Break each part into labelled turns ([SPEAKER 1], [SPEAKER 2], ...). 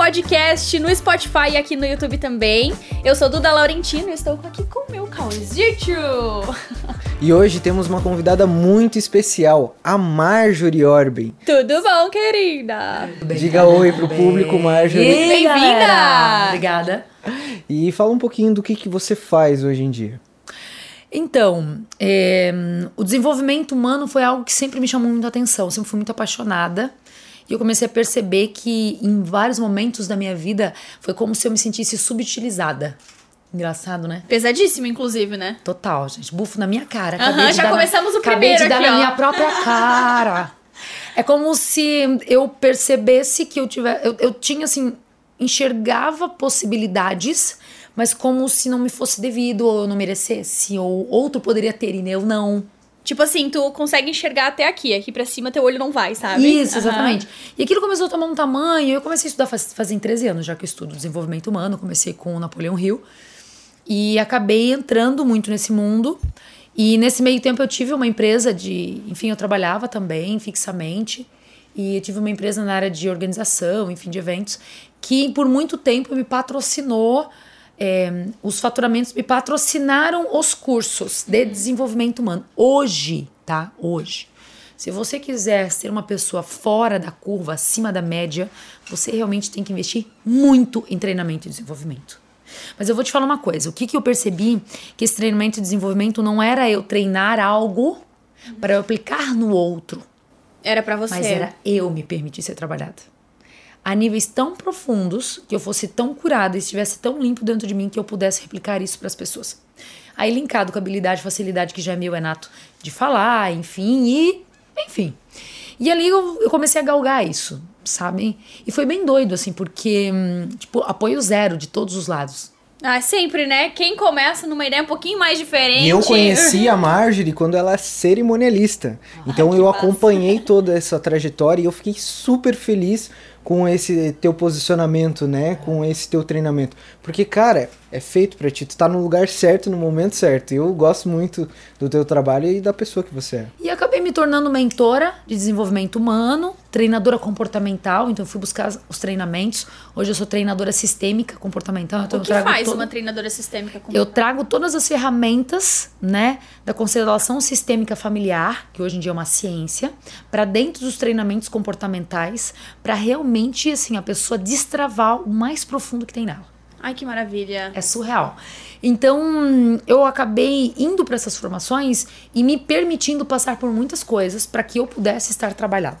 [SPEAKER 1] podcast no Spotify e aqui no YouTube também. Eu sou Duda Laurentino e estou aqui com o meu Causito.
[SPEAKER 2] E hoje temos uma convidada muito especial, a Marjorie Orben.
[SPEAKER 1] Tudo bom, querida?
[SPEAKER 2] Bem, Diga oi pro bem. público, Marjorie.
[SPEAKER 1] Bem-vinda!
[SPEAKER 3] Obrigada.
[SPEAKER 2] E fala um pouquinho do que, que você faz hoje em dia.
[SPEAKER 3] Então, é, o desenvolvimento humano foi algo que sempre me chamou muito a atenção, sempre fui muito apaixonada. E eu comecei a perceber que em vários momentos da minha vida foi como se eu me sentisse subutilizada. Engraçado, né?
[SPEAKER 1] Pesadíssimo, inclusive, né?
[SPEAKER 3] Total, gente. Bufo na minha cara.
[SPEAKER 1] Aham, já começamos o primeiro
[SPEAKER 3] Acabei de
[SPEAKER 1] aqui,
[SPEAKER 3] dar
[SPEAKER 1] ó.
[SPEAKER 3] na minha própria cara. é como se eu percebesse que eu tivesse... Eu, eu tinha, assim, enxergava possibilidades, mas como se não me fosse devido, ou eu não merecesse, ou outro poderia ter e eu não.
[SPEAKER 1] Tipo assim, tu consegue enxergar até aqui, aqui pra cima teu olho não vai, sabe?
[SPEAKER 3] Isso, exatamente. Uhum. E aquilo começou a tomar um tamanho, eu comecei a estudar faz, fazem 13 anos, já que eu estudo desenvolvimento humano, comecei com o Napoleão Hill, e acabei entrando muito nesse mundo, e nesse meio tempo eu tive uma empresa de, enfim, eu trabalhava também fixamente, e eu tive uma empresa na área de organização, enfim, de eventos, que por muito tempo me patrocinou é, os faturamentos me patrocinaram os cursos de desenvolvimento humano. Hoje, tá? Hoje. Se você quiser ser uma pessoa fora da curva, acima da média, você realmente tem que investir muito em treinamento e desenvolvimento. Mas eu vou te falar uma coisa: o que, que eu percebi? Que esse treinamento e desenvolvimento não era eu treinar algo para eu aplicar no outro.
[SPEAKER 1] Era para você.
[SPEAKER 3] Mas era eu me permitir ser trabalhada a níveis tão profundos, que eu fosse tão curada e estivesse tão limpo dentro de mim que eu pudesse replicar isso para as pessoas. Aí linkado com a habilidade, facilidade que já é meu Renato de falar, enfim, e enfim. E ali eu, eu comecei a galgar isso, sabe? E foi bem doido, assim, porque, tipo, apoio zero de todos os lados.
[SPEAKER 1] Ah, sempre, né? Quem começa numa ideia um pouquinho mais diferente.
[SPEAKER 2] E eu conheci a Marjorie quando ela é cerimonialista. então eu massa. acompanhei toda essa trajetória e eu fiquei super feliz com esse teu posicionamento, né? Com esse teu treinamento. Porque, cara, é feito para ti. Tu tá no lugar certo, no momento certo. Eu gosto muito do teu trabalho e da pessoa que você é.
[SPEAKER 3] E acabei me tornando mentora de desenvolvimento humano, treinadora comportamental. Então, fui buscar os treinamentos. Hoje eu sou treinadora sistêmica comportamental. Então,
[SPEAKER 1] o que faz todo... uma treinadora sistêmica
[SPEAKER 3] comportamental? Eu trago todas as ferramentas, né? Da constelação sistêmica familiar, que hoje em dia é uma ciência, para dentro dos treinamentos comportamentais, para realmente, assim, a pessoa destravar o mais profundo que tem nela.
[SPEAKER 1] Ai, que maravilha.
[SPEAKER 3] É surreal. Então, eu acabei indo para essas formações e me permitindo passar por muitas coisas para que eu pudesse estar trabalhada.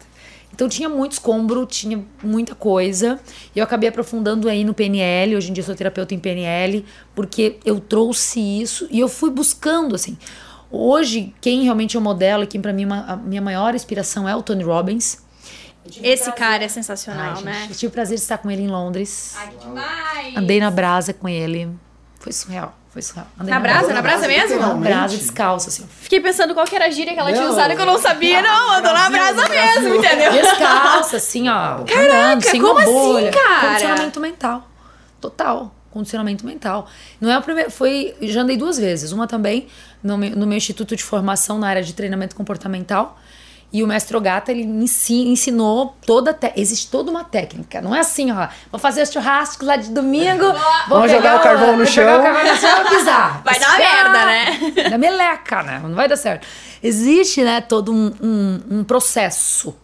[SPEAKER 3] Então tinha muito escombro, tinha muita coisa. E eu acabei aprofundando aí no PNL. Hoje em dia sou terapeuta em PNL, porque eu trouxe isso e eu fui buscando assim. Hoje, quem realmente eu modelo, quem para mim a minha maior inspiração é o Tony Robbins.
[SPEAKER 1] Esse cara é sensacional,
[SPEAKER 3] Ai,
[SPEAKER 1] né?
[SPEAKER 3] Gente, eu tive o prazer de estar com ele em Londres.
[SPEAKER 1] Ai, que demais!
[SPEAKER 3] Andei na brasa com ele. Foi surreal. Foi surreal.
[SPEAKER 1] Andei na, na brasa? Na brasa mesmo?
[SPEAKER 3] Na brasa, descalço, assim.
[SPEAKER 1] Fiquei pensando qual que era a gíria que ela não, tinha usado que eu não sabia. Não, andou na brasa mesmo, entendeu?
[SPEAKER 3] Descalça, assim, ó.
[SPEAKER 1] Caraca,
[SPEAKER 3] andando, sem
[SPEAKER 1] como
[SPEAKER 3] uma bolha.
[SPEAKER 1] assim, cara?
[SPEAKER 3] Condicionamento mental. Total. Condicionamento mental. Não é a primeira. Foi. Já andei duas vezes. Uma também no meu, no meu instituto de formação na área de treinamento comportamental. E o mestre Ogata, ele ensinou toda. Te... Existe toda uma técnica. Não é assim, ó. Vou fazer os churrascos lá de domingo. Vou
[SPEAKER 2] Vamos jogar o carvão no chão.
[SPEAKER 3] Jogar o carvão no chão e pisar.
[SPEAKER 1] Vai dar merda, né?
[SPEAKER 3] Da meleca, né? Não vai dar certo. Existe, né, todo um, um, um processo.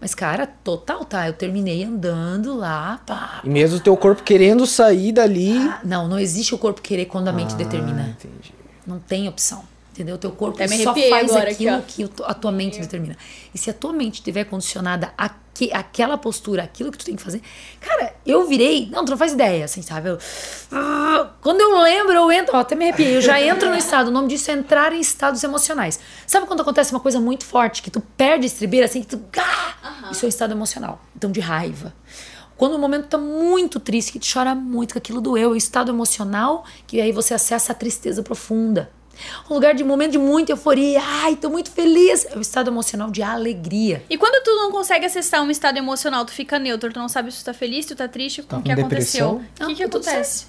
[SPEAKER 3] Mas, cara, total, tá? Eu terminei andando lá, pá.
[SPEAKER 2] E mesmo o teu corpo querendo sair dali.
[SPEAKER 3] Ah, não, não existe o corpo querer quando a mente
[SPEAKER 2] ah,
[SPEAKER 3] determina.
[SPEAKER 2] Entendi.
[SPEAKER 3] Não tem opção. Entendeu? O teu corpo só faz aquilo
[SPEAKER 1] aqui,
[SPEAKER 3] que a tua mente determina. E se a tua mente estiver condicionada a que, aquela postura, aquilo que tu tem que fazer. Cara, eu virei. Não, tu não faz ideia, assim, sabe? Eu, ah, quando eu lembro, eu entro. Ó, até me arrepiei. Eu já entro no estado. O nome disso é entrar em estados emocionais. Sabe quando acontece uma coisa muito forte, que tu perde a estribeira, assim, que tu. Ah, Isso é um estado emocional. Então, de raiva. Quando o momento tá muito triste, que tu chora muito, que aquilo doeu, é o estado emocional, que aí você acessa a tristeza profunda. Um lugar de momento de muita euforia. Ai, tô muito feliz. É o estado emocional de alegria.
[SPEAKER 1] E quando tu não consegue acessar um estado emocional, tu fica neutro, tu não sabe se tu tá feliz, se tu tá triste,
[SPEAKER 2] Tá
[SPEAKER 1] o que
[SPEAKER 2] com
[SPEAKER 1] aconteceu.
[SPEAKER 2] depressão?
[SPEAKER 1] O que,
[SPEAKER 3] Não,
[SPEAKER 1] que
[SPEAKER 3] tá
[SPEAKER 1] acontece?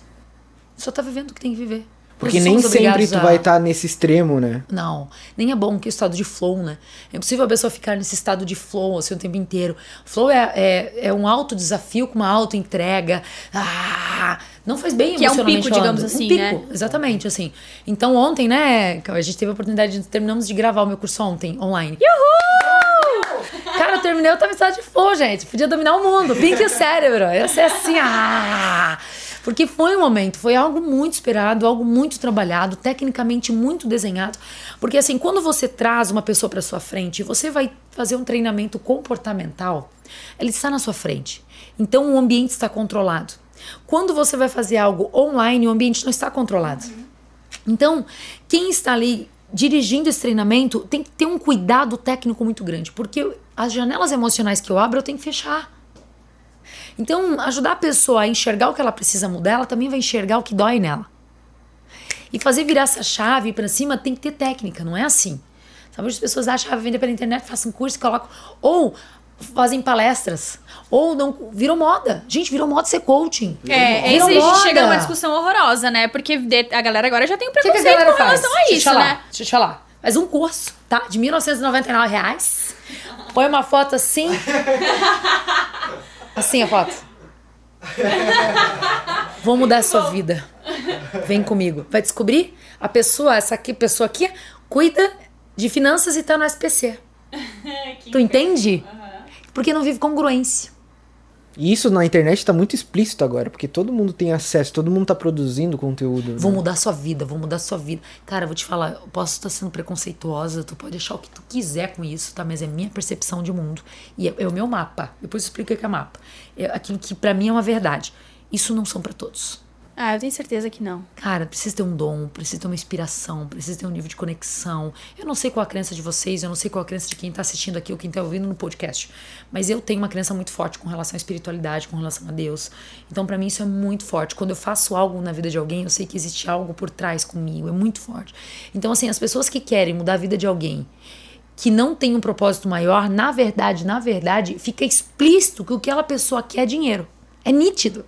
[SPEAKER 3] Só tá vivendo o que tem que viver.
[SPEAKER 2] Porque nem sempre tu
[SPEAKER 3] a-
[SPEAKER 2] vai estar nesse extremo, né?
[SPEAKER 3] Não, nem é bom que o estado de flow, né? É impossível a pessoa ficar nesse estado de flow assim, o tempo inteiro. Flow é, é, é um alto desafio com uma auto entrega. Ah, não faz bem
[SPEAKER 1] Que é um
[SPEAKER 3] emocionalmente
[SPEAKER 1] pico, digamos
[SPEAKER 3] falando.
[SPEAKER 1] assim,
[SPEAKER 3] um pico,
[SPEAKER 1] né?
[SPEAKER 3] Exatamente, assim. Então ontem, né, a gente teve a oportunidade de terminamos de gravar o meu curso ontem, online. Cara, eu terminei, eu tava em estado de flow, gente. Podia dominar o mundo. Pink o cérebro. Ia ser assim, ah! Porque foi um momento, foi algo muito esperado, algo muito trabalhado, tecnicamente muito desenhado. Porque assim, quando você traz uma pessoa para sua frente, você vai fazer um treinamento comportamental, ele está na sua frente. Então o ambiente está controlado. Quando você vai fazer algo online, o ambiente não está controlado. Então, quem está ali dirigindo esse treinamento tem que ter um cuidado técnico muito grande, porque as janelas emocionais que eu abro eu tenho que fechar. Então, ajudar a pessoa a enxergar o que ela precisa mudar, ela também vai enxergar o que dói nela. E fazer virar essa chave para cima tem que ter técnica, não é assim. Sabe, as pessoas acham, ah, vender pela internet, façam um curso colocam. Ou fazem palestras. Ou não. Virou moda. Gente, virou moda ser coaching.
[SPEAKER 1] É,
[SPEAKER 3] Virou
[SPEAKER 1] esse a gente
[SPEAKER 3] moda.
[SPEAKER 1] chega numa discussão horrorosa, né? Porque a galera agora já tem um
[SPEAKER 3] O que, que a
[SPEAKER 1] preconceito com
[SPEAKER 3] faz?
[SPEAKER 1] relação a
[SPEAKER 3] Deixa eu
[SPEAKER 1] isso,
[SPEAKER 3] falar,
[SPEAKER 1] né?
[SPEAKER 3] Deixa eu te falar. Faz um curso, tá? De 1999 reais. Põe uma foto assim. Assim a foto. Vou mudar a sua vida. Vem comigo. Vai descobrir? A pessoa, essa aqui, pessoa aqui, cuida de finanças e tá no SPC. Tu entende? Porque não vive congruência.
[SPEAKER 2] E isso na internet tá muito explícito agora, porque todo mundo tem acesso, todo mundo tá produzindo conteúdo.
[SPEAKER 3] Vou
[SPEAKER 2] né?
[SPEAKER 3] mudar sua vida, vou mudar sua vida. Cara, vou te falar, eu posso estar sendo preconceituosa, tu pode achar o que tu quiser com isso, tá? Mas é minha percepção de mundo. E é, é o meu mapa. Depois eu explico o que é mapa. É aquilo que pra mim é uma verdade. Isso não são pra todos.
[SPEAKER 1] Ah, eu tenho certeza que não.
[SPEAKER 3] Cara, precisa ter um dom, precisa ter uma inspiração, precisa ter um nível de conexão. Eu não sei qual a crença de vocês, eu não sei qual a crença de quem tá assistindo aqui ou quem tá ouvindo no podcast. Mas eu tenho uma crença muito forte com relação à espiritualidade, com relação a Deus. Então, pra mim, isso é muito forte. Quando eu faço algo na vida de alguém, eu sei que existe algo por trás comigo. É muito forte. Então, assim, as pessoas que querem mudar a vida de alguém que não tem um propósito maior, na verdade, na verdade, fica explícito que o que aquela pessoa quer é dinheiro. É nítido.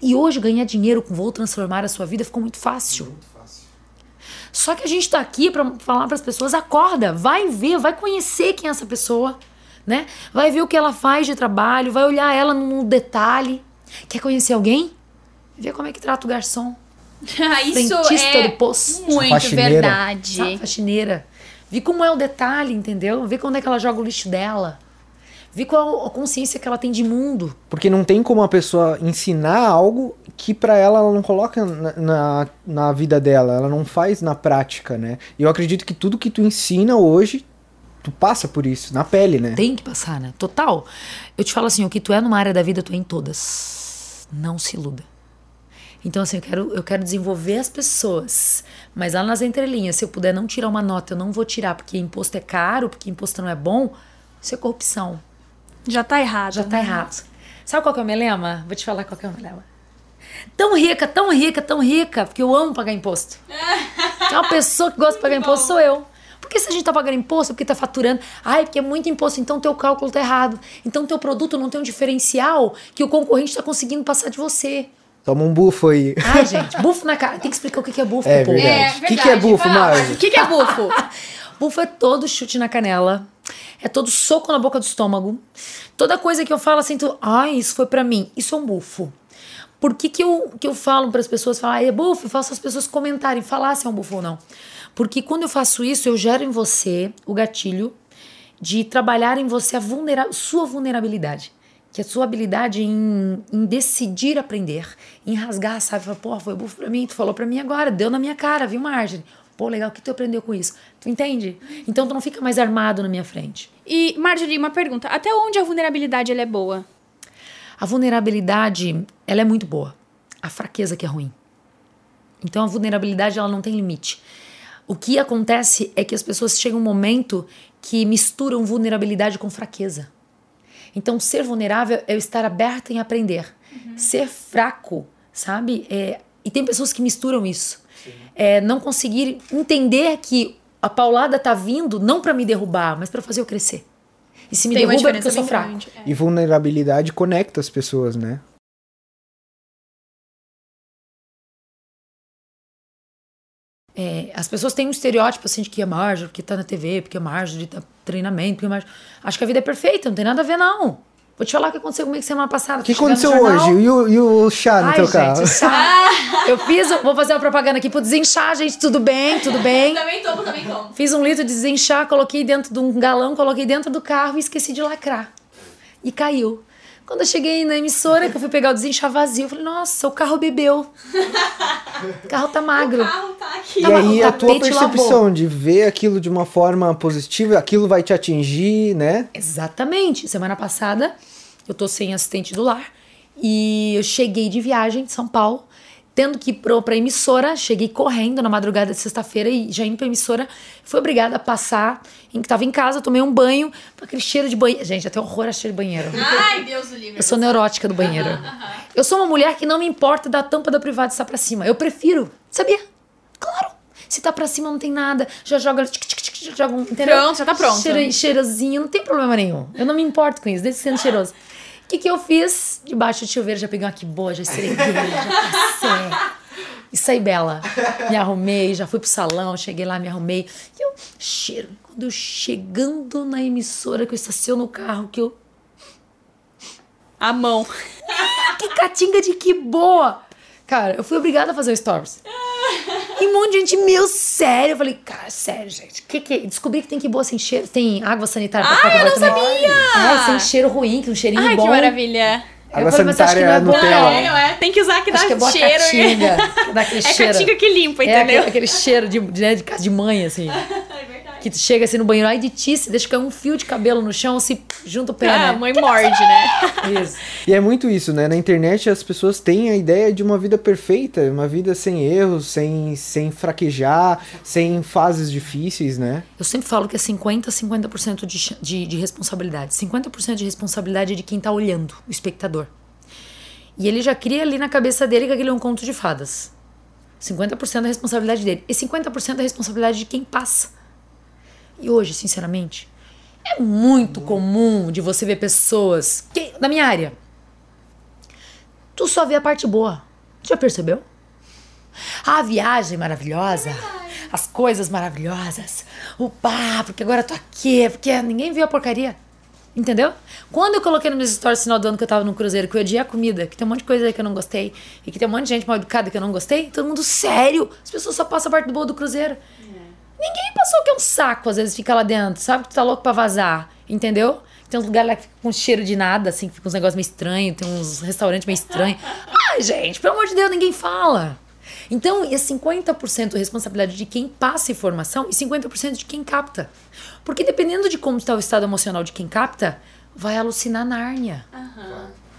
[SPEAKER 3] E hoje ganhar dinheiro com vou transformar a sua vida ficou muito fácil. Só que a gente tá aqui pra falar para as pessoas: acorda, vai ver, vai conhecer quem é essa pessoa, né? Vai ver o que ela faz de trabalho, vai olhar ela no detalhe. Quer conhecer alguém? Vê como é que trata o garçom.
[SPEAKER 1] isso
[SPEAKER 3] Frentista
[SPEAKER 1] é
[SPEAKER 3] do posto.
[SPEAKER 1] muito
[SPEAKER 2] Faxineira.
[SPEAKER 1] verdade.
[SPEAKER 3] Sabe, faxineira. Vi como é o detalhe, entendeu? Vê quando é que ela joga o lixo dela. Vê qual a consciência que ela tem de mundo.
[SPEAKER 2] Porque não tem como a pessoa ensinar algo que pra ela ela não coloca na, na, na vida dela, ela não faz na prática, né? E eu acredito que tudo que tu ensina hoje, tu passa por isso, na pele, né?
[SPEAKER 3] Tem que passar, né? Total. Eu te falo assim, o que tu é numa área da vida, tu é em todas. Não se iluda. Então, assim, eu quero, eu quero desenvolver as pessoas. Mas lá nas entrelinhas, se eu puder não tirar uma nota, eu não vou tirar porque imposto é caro, porque imposto não é bom, isso é corrupção.
[SPEAKER 1] Já tá errado.
[SPEAKER 3] Já tá errado. Sabe qual que é o meu lema? Vou te falar qual que é o meu lema. Tão rica, tão rica, tão rica, porque eu amo pagar imposto. É uma pessoa que gosta de pagar imposto, sou eu. Porque se a gente tá pagando imposto, é porque tá faturando. Ai, porque é muito imposto, então teu cálculo tá errado. Então teu produto não tem um diferencial que o concorrente tá conseguindo passar de você.
[SPEAKER 2] Toma um bufo aí.
[SPEAKER 3] Ai, gente, bufo na cara. Tem que explicar o que é bufo
[SPEAKER 2] É
[SPEAKER 3] pro povo.
[SPEAKER 2] verdade. O que que é bufo, Marge?
[SPEAKER 1] O que, que é bufo?
[SPEAKER 3] Bufo é todo chute na canela. É todo soco na boca do estômago. Toda coisa que eu falo tu, ai, isso foi pra mim. Isso é um bufo. Por que, que, eu, que eu falo para as pessoas, falar, é bufo? Eu faço as pessoas comentarem, falar se é um bufo ou não. Porque quando eu faço isso, eu gero em você o gatilho de trabalhar em você a vulnera sua vulnerabilidade. Que é a sua habilidade em, em decidir aprender, em rasgar, sabe? Falar, pô, foi bufo pra mim, tu falou pra mim agora, deu na minha cara, viu, Marjorie? Pô, legal, o que tu aprendeu com isso? Tu entende? Então tu não fica mais armado na minha frente.
[SPEAKER 1] E, Marjorie, uma pergunta. Até onde a vulnerabilidade ela é boa?
[SPEAKER 3] A vulnerabilidade, ela é muito boa. A fraqueza que é ruim. Então a vulnerabilidade ela não tem limite. O que acontece é que as pessoas chegam um momento que misturam vulnerabilidade com fraqueza. Então ser vulnerável é eu estar aberta em aprender. Ser fraco, sabe? É, e tem pessoas que misturam isso. É, não conseguir entender que a paulada tá vindo não para me derrubar, mas para fazer eu crescer. E se me
[SPEAKER 1] Tem
[SPEAKER 3] derruba é porque eu sou fraco.
[SPEAKER 1] É.
[SPEAKER 2] E vulnerabilidade conecta as pessoas, né?
[SPEAKER 3] É, as pessoas têm um estereótipo assim de que é Marjorie, porque tá na TV, porque é Marjorie, tá treinamento, porque é Marjorie. Acho que a vida é perfeita, não tem nada a ver, não. Vou te falar o que aconteceu comigo semana passada.
[SPEAKER 2] O que aconteceu hoje? E o, e o chá no
[SPEAKER 3] Ai,
[SPEAKER 2] teu
[SPEAKER 3] gente,
[SPEAKER 2] carro?
[SPEAKER 3] chá. Eu fiz, vou fazer uma propaganda aqui pro desinchar, gente. Tudo bem, tudo bem.
[SPEAKER 1] Também tomo, também tomo.
[SPEAKER 3] Fiz um litro de desinchar, coloquei dentro de um galão, coloquei dentro do carro e esqueci de lacrar. E caiu. Quando eu cheguei na emissora, que eu fui pegar o desinchar vazio, eu falei, nossa, o carro bebeu. O carro tá magro.
[SPEAKER 1] O carro tá aqui.
[SPEAKER 2] E
[SPEAKER 3] Tá, mas
[SPEAKER 2] aí a tua percepção de ver aquilo de uma forma positiva, aquilo vai te atingir, né?
[SPEAKER 3] Exatamente. Semana passada, eu tô sem assistente do lar. E eu cheguei de viagem de São Paulo, tendo que ir pro, pra emissora. Cheguei correndo na madrugada de sexta-feira e já indo pra emissora. Fui obrigada a passar. Em que tava em casa, tomei um banho. Aquele cheiro de banheiro. Gente, até horror a cheiro de banheiro.
[SPEAKER 1] Ai, Deus do livre.
[SPEAKER 3] Eu sou neurótica do banheiro. Eu sou uma mulher que não me importa da tampa da privada estar pra cima. Eu prefiro. Sabia? Claro. Se tá pra cima, não tem nada. Já joga. Tic, tic, tic, já joga um, entendeu?
[SPEAKER 1] Pronto, já tá pronto.
[SPEAKER 3] Cheiro, cheirosinho, não tem problema nenhum. Eu não me importo com isso, desde sendo cheiroso. O que, que eu fiz? Debaixo do chuveiro, já peguei uma que boa, já esfreguei, já passei. E saí bela. Me arrumei, já fui pro salão, cheguei lá, me arrumei. E eu, cheiro. Quando eu chegando na emissora, que eu estaciono o carro, que eu
[SPEAKER 1] A mão.
[SPEAKER 3] que catinga de que boa! Cara, eu fui obrigada a fazer o stories. E um monte de gente, meu, sério. Eu falei, cara, sério, gente. Que que... Descobri que tem que boa sem cheiro. Tem água sanitária pra
[SPEAKER 1] Ah, eu não
[SPEAKER 3] sabia! É, sem cheiro ruim, que um cheirinho
[SPEAKER 1] Ai,
[SPEAKER 3] bom.
[SPEAKER 1] que maravilha.
[SPEAKER 2] Água
[SPEAKER 3] falei, mas acho que
[SPEAKER 2] sanitária
[SPEAKER 3] não é bom,
[SPEAKER 2] Nutella.
[SPEAKER 1] É, não é? Tem que usar que dá
[SPEAKER 3] Acho que é boa
[SPEAKER 1] cheiro.
[SPEAKER 3] catinga. que dá aquele
[SPEAKER 1] É
[SPEAKER 3] cheiro.
[SPEAKER 1] catinga que limpa,
[SPEAKER 3] É
[SPEAKER 1] entendeu?
[SPEAKER 3] aquele, aquele cheiro de, de, né, de casa de mãe, assim.
[SPEAKER 1] É.
[SPEAKER 3] Que tu chega assim no banheiro, ai de ti, se deixa cair um fio de cabelo no chão, se junta o pé,
[SPEAKER 1] Ah, a
[SPEAKER 3] né?
[SPEAKER 1] mãe morde, né?
[SPEAKER 3] Isso.
[SPEAKER 2] E é muito isso, né? Na internet as pessoas têm a ideia de uma vida perfeita, uma vida sem erros, sem, sem fraquejar, sem fases difíceis, né?
[SPEAKER 3] Eu sempre falo que é 50% 50% de, de, de responsabilidade. 50% de responsabilidade é de quem tá olhando, o espectador. E ele já cria ali na cabeça dele que aquele é um conto de fadas. 50% da responsabilidade dele. E 50% da responsabilidade de quem passa. E hoje, sinceramente, é muito comum de você ver pessoas que, da minha área. Tu só vê a parte boa. Já percebeu? A viagem maravilhosa, as coisas maravilhosas, o pá, porque agora eu tô aqui, porque ninguém viu a porcaria. Entendeu? Quando eu coloquei nos meus stories no final do ano que eu tava no cruzeiro, que eu odiei a comida, que tem um monte de coisa aí que eu não gostei, e que tem um monte de gente mal educada que eu não gostei, todo mundo sério. As pessoas só passam a parte boa do cruzeiro. Ninguém passou que é um saco, às vezes fica lá dentro, sabe que tu tá louco pra vazar, entendeu? Tem uns lugares lá que fica com cheiro de nada, assim, que fica uns negócios meio estranhos, tem uns restaurantes meio estranhos. Ai, gente, pelo amor de Deus, ninguém fala. Então, é 50% responsabilidade de quem passa informação e 50% de quem capta. Porque dependendo de como está o estado emocional de quem capta, vai alucinar Nárnia.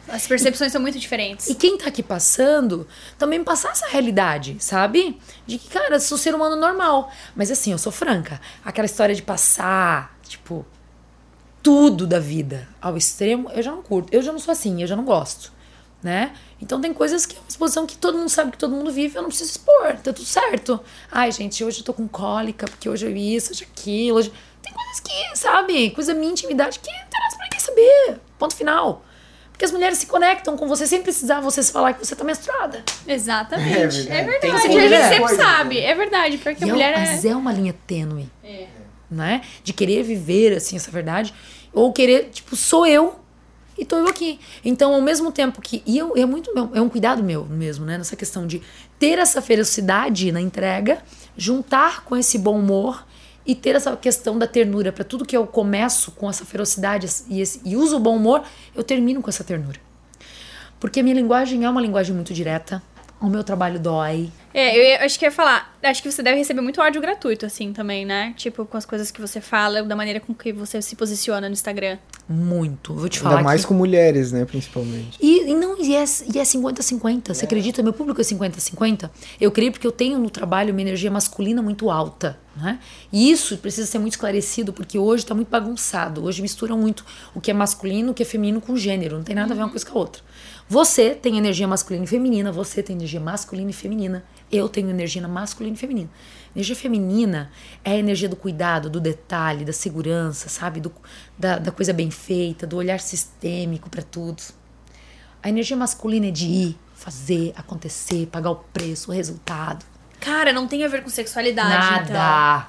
[SPEAKER 1] As percepções são muito diferentes.
[SPEAKER 3] E quem tá aqui passando, também passar essa realidade, sabe? De que, cara, sou ser humano normal. Mas assim, eu sou franca. Aquela história de passar, tipo, tudo da vida ao extremo, eu já não curto. Eu já não sou assim, eu já não gosto, né? Então tem coisas que é uma exposição que todo mundo sabe que todo mundo vive, eu não preciso expor, tá tudo certo. Ai, gente, hoje eu tô com cólica, porque hoje eu isso, hoje aquilo. Hoje... Tem coisas que, sabe? Coisa minha intimidade que não interessa pra ninguém saber. Ponto final. Porque as mulheres se conectam com você sem precisar você se falar que você tá menstruada.
[SPEAKER 1] Exatamente.
[SPEAKER 2] É
[SPEAKER 1] É
[SPEAKER 2] verdade.
[SPEAKER 1] verdade.
[SPEAKER 2] Tem
[SPEAKER 1] a gente
[SPEAKER 3] mulher.
[SPEAKER 1] sempre
[SPEAKER 2] Coisa,
[SPEAKER 1] sabe.
[SPEAKER 2] né?
[SPEAKER 1] É verdade, porque a
[SPEAKER 3] E é um-
[SPEAKER 1] mulher é.
[SPEAKER 3] Mas é uma linha tênue,
[SPEAKER 1] É.
[SPEAKER 3] né? De querer viver, assim, essa verdade. Ou querer, tipo, sou eu e tô eu aqui. Então, ao mesmo tempo que... E eu, é muito meu, é um cuidado meu mesmo, né? Nessa questão de ter essa ferocidade na entrega, juntar com esse bom humor e ter essa questão da ternura. Pra tudo que eu começo com essa ferocidade e, esse- e uso o bom humor, eu termino com essa ternura. Porque a minha linguagem é uma linguagem muito direta. O meu trabalho dói.
[SPEAKER 1] É, eu ia- acho que ia falar. Acho que você deve receber muito ódio gratuito, assim, também, né? Tipo, com as coisas que você fala, da maneira com que você se posiciona no Instagram.
[SPEAKER 3] Muito. Vou te falar
[SPEAKER 2] Ainda mais
[SPEAKER 3] que...
[SPEAKER 2] com mulheres, né, principalmente.
[SPEAKER 3] E, e não, e é, e é 50-50. Você acredita? Meu público é 50-50. Eu creio porque eu tenho no trabalho uma energia masculina muito alta. Né? E isso precisa ser muito esclarecido, porque hoje está muito bagunçado. Hoje misturam muito o que é masculino, o que é feminino com gênero. Não tem nada a ver uma coisa com a outra. Você tem energia masculina e feminina, você tem energia masculina e feminina. Eu tenho energia masculina e feminina. Energia feminina é a energia do cuidado, do detalhe, da segurança, sabe? Do, da, da coisa bem feita, do olhar sistêmico para tudo. A energia masculina é de ir, fazer, acontecer, pagar o preço, o resultado.
[SPEAKER 1] Cara, não tem a ver com sexualidade.
[SPEAKER 3] Nada.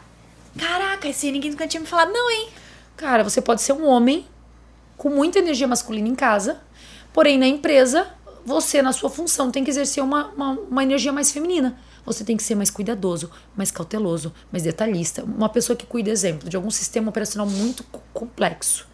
[SPEAKER 1] Então. Caraca, esse ninguém nunca tinha me falado, não, hein?
[SPEAKER 3] Cara, você pode ser um homem com muita energia masculina em casa, porém na empresa, você, na sua função, tem que exercer uma, uma, uma energia mais feminina. Você tem que ser mais cuidadoso, mais cauteloso, mais detalhista. Uma pessoa que cuida, exemplo, de algum sistema operacional muito complexo.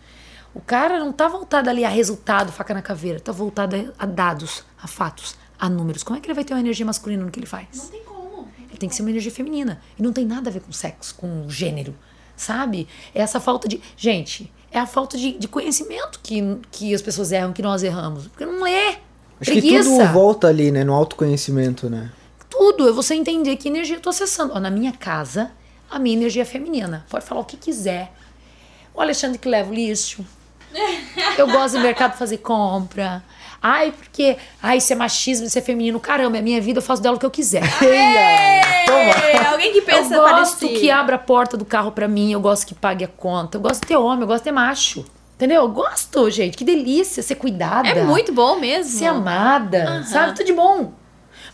[SPEAKER 3] O cara não tá voltado ali a resultado, faca na caveira, tá voltado a dados, a fatos, a números. Como é que ele vai ter uma energia masculina no que ele faz?
[SPEAKER 1] Não tem como.
[SPEAKER 3] Ele tem que ser uma energia feminina. E não tem nada a ver com sexo, com gênero sabe? É essa falta de. Gente, é a falta de, de conhecimento que, que as pessoas erram, que nós erramos. Porque não é.
[SPEAKER 2] Acho Preguiça. que tudo volta ali, né? No autoconhecimento, né?
[SPEAKER 3] Tudo. É você entender que energia eu tô acessando. Ó, na minha casa, a minha energia é feminina. Pode falar o que quiser. O Alexandre que leva o lixo. Eu gosto do mercado fazer compra. Ai, porque. Ai, isso é machismo, isso é feminino. Caramba, é minha vida, eu faço dela o que eu quiser.
[SPEAKER 1] Toma. Alguém que pensa
[SPEAKER 3] Eu gosto que abra a porta do carro para mim, eu gosto que pague a conta. Eu gosto de ter homem, eu gosto de ter macho. Entendeu? Eu gosto, gente. Que delícia ser cuidada.
[SPEAKER 1] É muito bom mesmo.
[SPEAKER 3] Ser amada. Uhum. Sabe? Tudo de bom.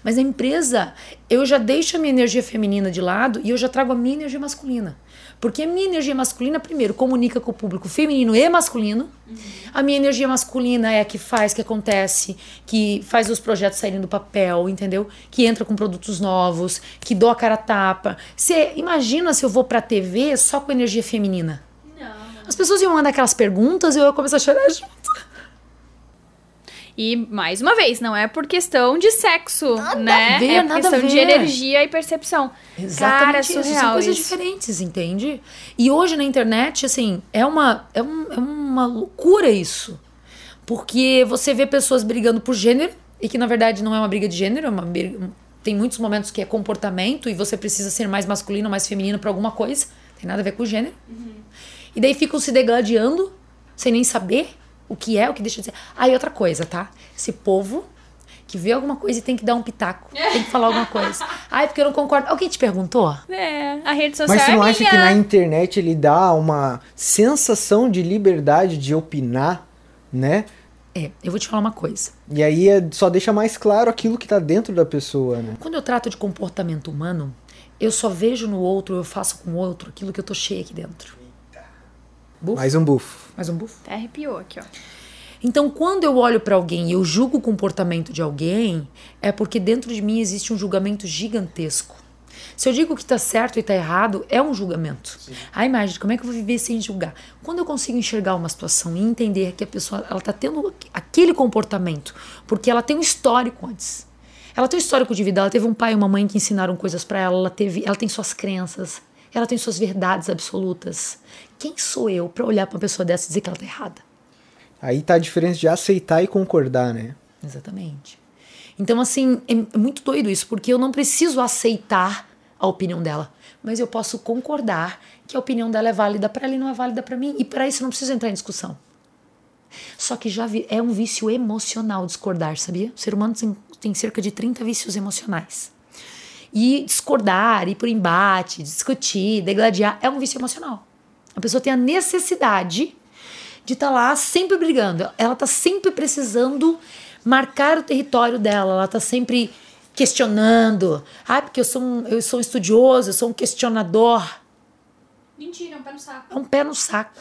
[SPEAKER 3] Mas na empresa, eu já deixo a minha energia feminina de lado e eu já trago a minha energia masculina. Porque a minha energia masculina, primeiro, comunica com o público feminino e masculino. Uhum. A minha energia masculina é a que faz, que acontece, que faz os projetos saírem do papel, entendeu? Que entra com produtos novos, que dou a cara a tapa. Você imagina se eu vou pra TV só com energia feminina? Não. As pessoas iam mandar aquelas perguntas e eu ia começar a chorar junto.
[SPEAKER 1] E, mais uma vez, não é por questão de sexo,
[SPEAKER 3] nada
[SPEAKER 1] né?
[SPEAKER 3] A ver,
[SPEAKER 1] é
[SPEAKER 3] por
[SPEAKER 1] questão de energia e percepção.
[SPEAKER 3] Exatamente
[SPEAKER 1] Cara, é
[SPEAKER 3] São coisas
[SPEAKER 1] isso.
[SPEAKER 3] diferentes, entende? E hoje na internet, assim, é uma, é, um, é uma loucura isso. Porque você vê pessoas brigando por gênero, e que na verdade não é uma briga de gênero, é uma briga, tem muitos momentos que é comportamento e você precisa ser mais masculino ou mais feminino para alguma coisa. Tem nada a ver com gênero.
[SPEAKER 1] Uhum.
[SPEAKER 3] E daí ficam se degladiando, sem nem saber o que é, o que deixa de ser. Aí outra coisa, tá? Esse povo que vê alguma coisa e tem que dar um pitaco, tem que falar alguma coisa. Ai, porque eu não concordo. Alguém te perguntou?
[SPEAKER 1] É, a rede social
[SPEAKER 2] Mas você
[SPEAKER 1] é
[SPEAKER 2] não acha
[SPEAKER 1] minha.
[SPEAKER 2] que na internet ele dá uma sensação de liberdade de opinar, né?
[SPEAKER 3] É, eu vou te falar uma coisa.
[SPEAKER 2] E aí é- só deixa mais claro aquilo que tá dentro da pessoa, né?
[SPEAKER 3] Quando eu trato de comportamento humano, eu só vejo no outro, eu faço com o outro aquilo que eu tô cheia aqui dentro. Bufo?
[SPEAKER 2] Mais um bufo.
[SPEAKER 3] Mais um bufo?
[SPEAKER 1] Até arrepiou aqui, ó.
[SPEAKER 3] Então, quando eu olho pra alguém e eu julgo o comportamento de alguém, é porque dentro de mim existe um julgamento gigantesco. Se eu digo que tá certo e tá errado, é um julgamento. Ai, imagina, como é que eu vou viver sem julgar? Quando eu consigo enxergar uma situação e entender que a pessoa ela tá tendo aquele comportamento, porque ela tem um histórico antes. Ela tem um histórico de vida, ela teve um pai e uma mãe que ensinaram coisas pra ela, ela teve, ela tem suas crenças, ela tem suas verdades absolutas. Quem sou eu pra olhar pra uma pessoa dessa e dizer que ela tá errada?
[SPEAKER 2] Aí tá a diferença de aceitar e concordar, né?
[SPEAKER 3] Exatamente. Então, assim, é, é muito doido isso, porque eu não preciso aceitar a opinião dela, mas eu posso concordar que a opinião dela é válida para ela e não é válida para mim, e para isso eu não preciso entrar em discussão. Só que já vi- é um vício emocional discordar, sabia? O ser humano tem, tem cerca de 30 vícios emocionais. E discordar, ir por embate, discutir, degladiar, é um vício emocional. A pessoa tem a necessidade de estar lá sempre brigando. Ela tá sempre precisando marcar o território dela. Ela tá sempre questionando. Ah, porque eu sou um, eu sou um estudioso, eu sou um questionador.
[SPEAKER 1] Mentira, é um pé no saco.
[SPEAKER 3] É um pé no saco.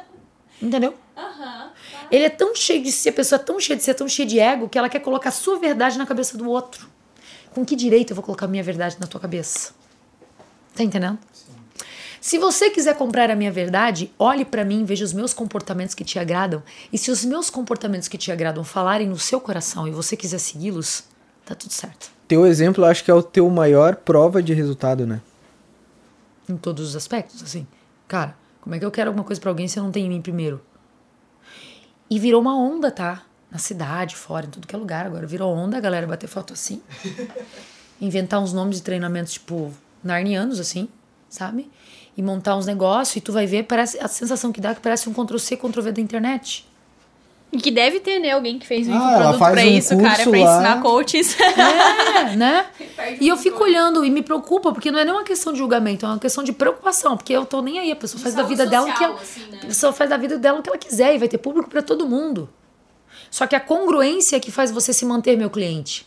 [SPEAKER 3] Entendeu?
[SPEAKER 1] Aham.
[SPEAKER 3] Ele é tão cheio de si, a pessoa é tão cheia de si, é tão cheia de ego, que ela quer colocar a sua verdade na cabeça do outro. Com que direito eu vou colocar a minha verdade na tua cabeça? Tá entendendo? Se você quiser comprar a minha verdade, olhe pra mim, veja os meus comportamentos que te agradam. E se os meus comportamentos que te agradam falarem no seu coração e você quiser segui-los, tá tudo certo.
[SPEAKER 2] Teu exemplo, acho que é o teu maior prova de resultado, né?
[SPEAKER 3] Em todos os aspectos, assim. Cara, como é que eu quero alguma coisa pra alguém se eu não tenho em mim primeiro? E virou uma onda, tá? Na cidade, fora, em tudo que é lugar. Agora virou onda a galera bater foto assim. Inventar uns nomes de treinamentos, tipo, narnianos, assim, sabe? E montar uns negócios e tu vai ver, parece a sensação que dá é que parece um Ctrl-C, Ctrl-V da internet.
[SPEAKER 1] E que deve ter, né, alguém que fez um
[SPEAKER 2] Ah, ela
[SPEAKER 1] produto pra
[SPEAKER 2] um
[SPEAKER 1] isso, cara, pra ensinar coaches.
[SPEAKER 3] É, né? E eu
[SPEAKER 1] o
[SPEAKER 3] fico olhando e me preocupa, porque não é nem uma questão de julgamento, é uma questão de preocupação, porque eu tô nem aí, a pessoa faz da vida dela o que
[SPEAKER 1] social,
[SPEAKER 3] ela,
[SPEAKER 1] assim, né?
[SPEAKER 3] a pessoa faz da vida dela o que ela quiser e vai ter público pra todo mundo. Só que a congruência é que faz você se manter meu cliente.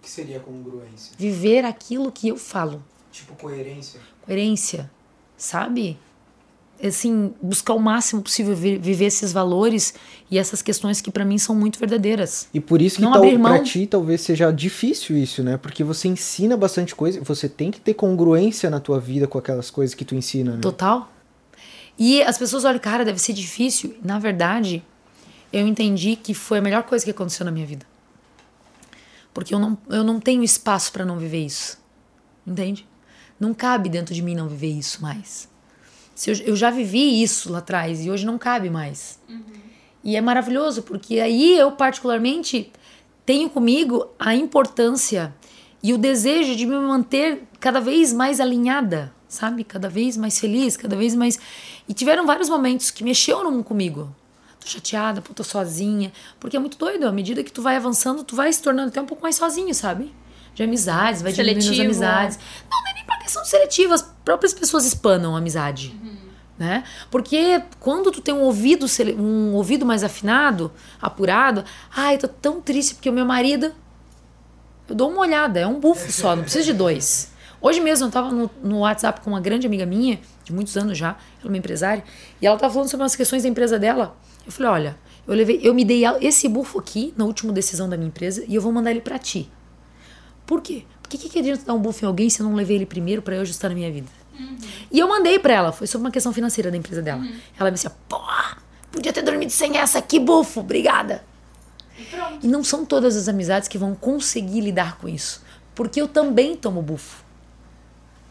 [SPEAKER 2] que seria congruência?
[SPEAKER 3] Viver aquilo que eu falo.
[SPEAKER 2] Tipo coerência?
[SPEAKER 3] Coerência, sabe? Assim, buscar o máximo possível vi- viver esses valores e essas questões que pra mim são muito verdadeiras.
[SPEAKER 2] E por isso que
[SPEAKER 3] Não
[SPEAKER 2] tal,
[SPEAKER 3] mão.
[SPEAKER 2] pra ti talvez seja difícil isso, né? Porque você ensina bastante coisa, você tem que ter congruência na tua vida com aquelas coisas que tu ensina, né?
[SPEAKER 3] Total. E as pessoas olham, cara, deve ser difícil. Na verdade, eu entendi que foi a melhor coisa que aconteceu na minha vida. Porque eu não, eu não tenho espaço pra não viver isso. Entende? Não cabe dentro de mim não viver isso mais. Se eu, eu já vivi isso lá atrás e hoje não cabe mais. E é maravilhoso, porque aí eu, particularmente, tenho comigo a importância e o desejo de me manter cada vez mais alinhada, sabe? Cada vez mais feliz, cada vez mais. E tiveram vários momentos que mexeram comigo. Tô chateada, tô sozinha. Porque é muito doido, à medida que tu vai avançando, tu vai se tornando até um pouco mais sozinho, sabe? De amizades, vai diminuindo as
[SPEAKER 1] Seletivo.
[SPEAKER 3] amizades. Não, não é nem pra questão de seletivo, as próprias pessoas espanam a amizade. Né? Porque quando tu tem um ouvido, um ouvido mais afinado, apurado, ai, tô tão triste porque o meu marido. Eu dou uma olhada, é um bufo só, não precisa de dois. Hoje mesmo eu tava no, no WhatsApp com uma grande amiga minha, de muitos anos já, ela é uma empresária, e ela tava falando sobre umas questões da empresa dela. Eu falei, olha, eu levei, eu me dei esse bufo aqui na última decisão da minha empresa e eu vou mandar ele pra ti. Por quê? Porque que, que adianta dar um buff em alguém se eu não levei ele primeiro pra eu ajustar na minha vida? E eu mandei pra ela, foi sobre uma questão financeira da empresa dela. Ela me disse, pô, podia ter dormido sem essa, que bufo, obrigada. E não são todas as amizades que vão conseguir lidar com isso. Porque eu também tomo bufo.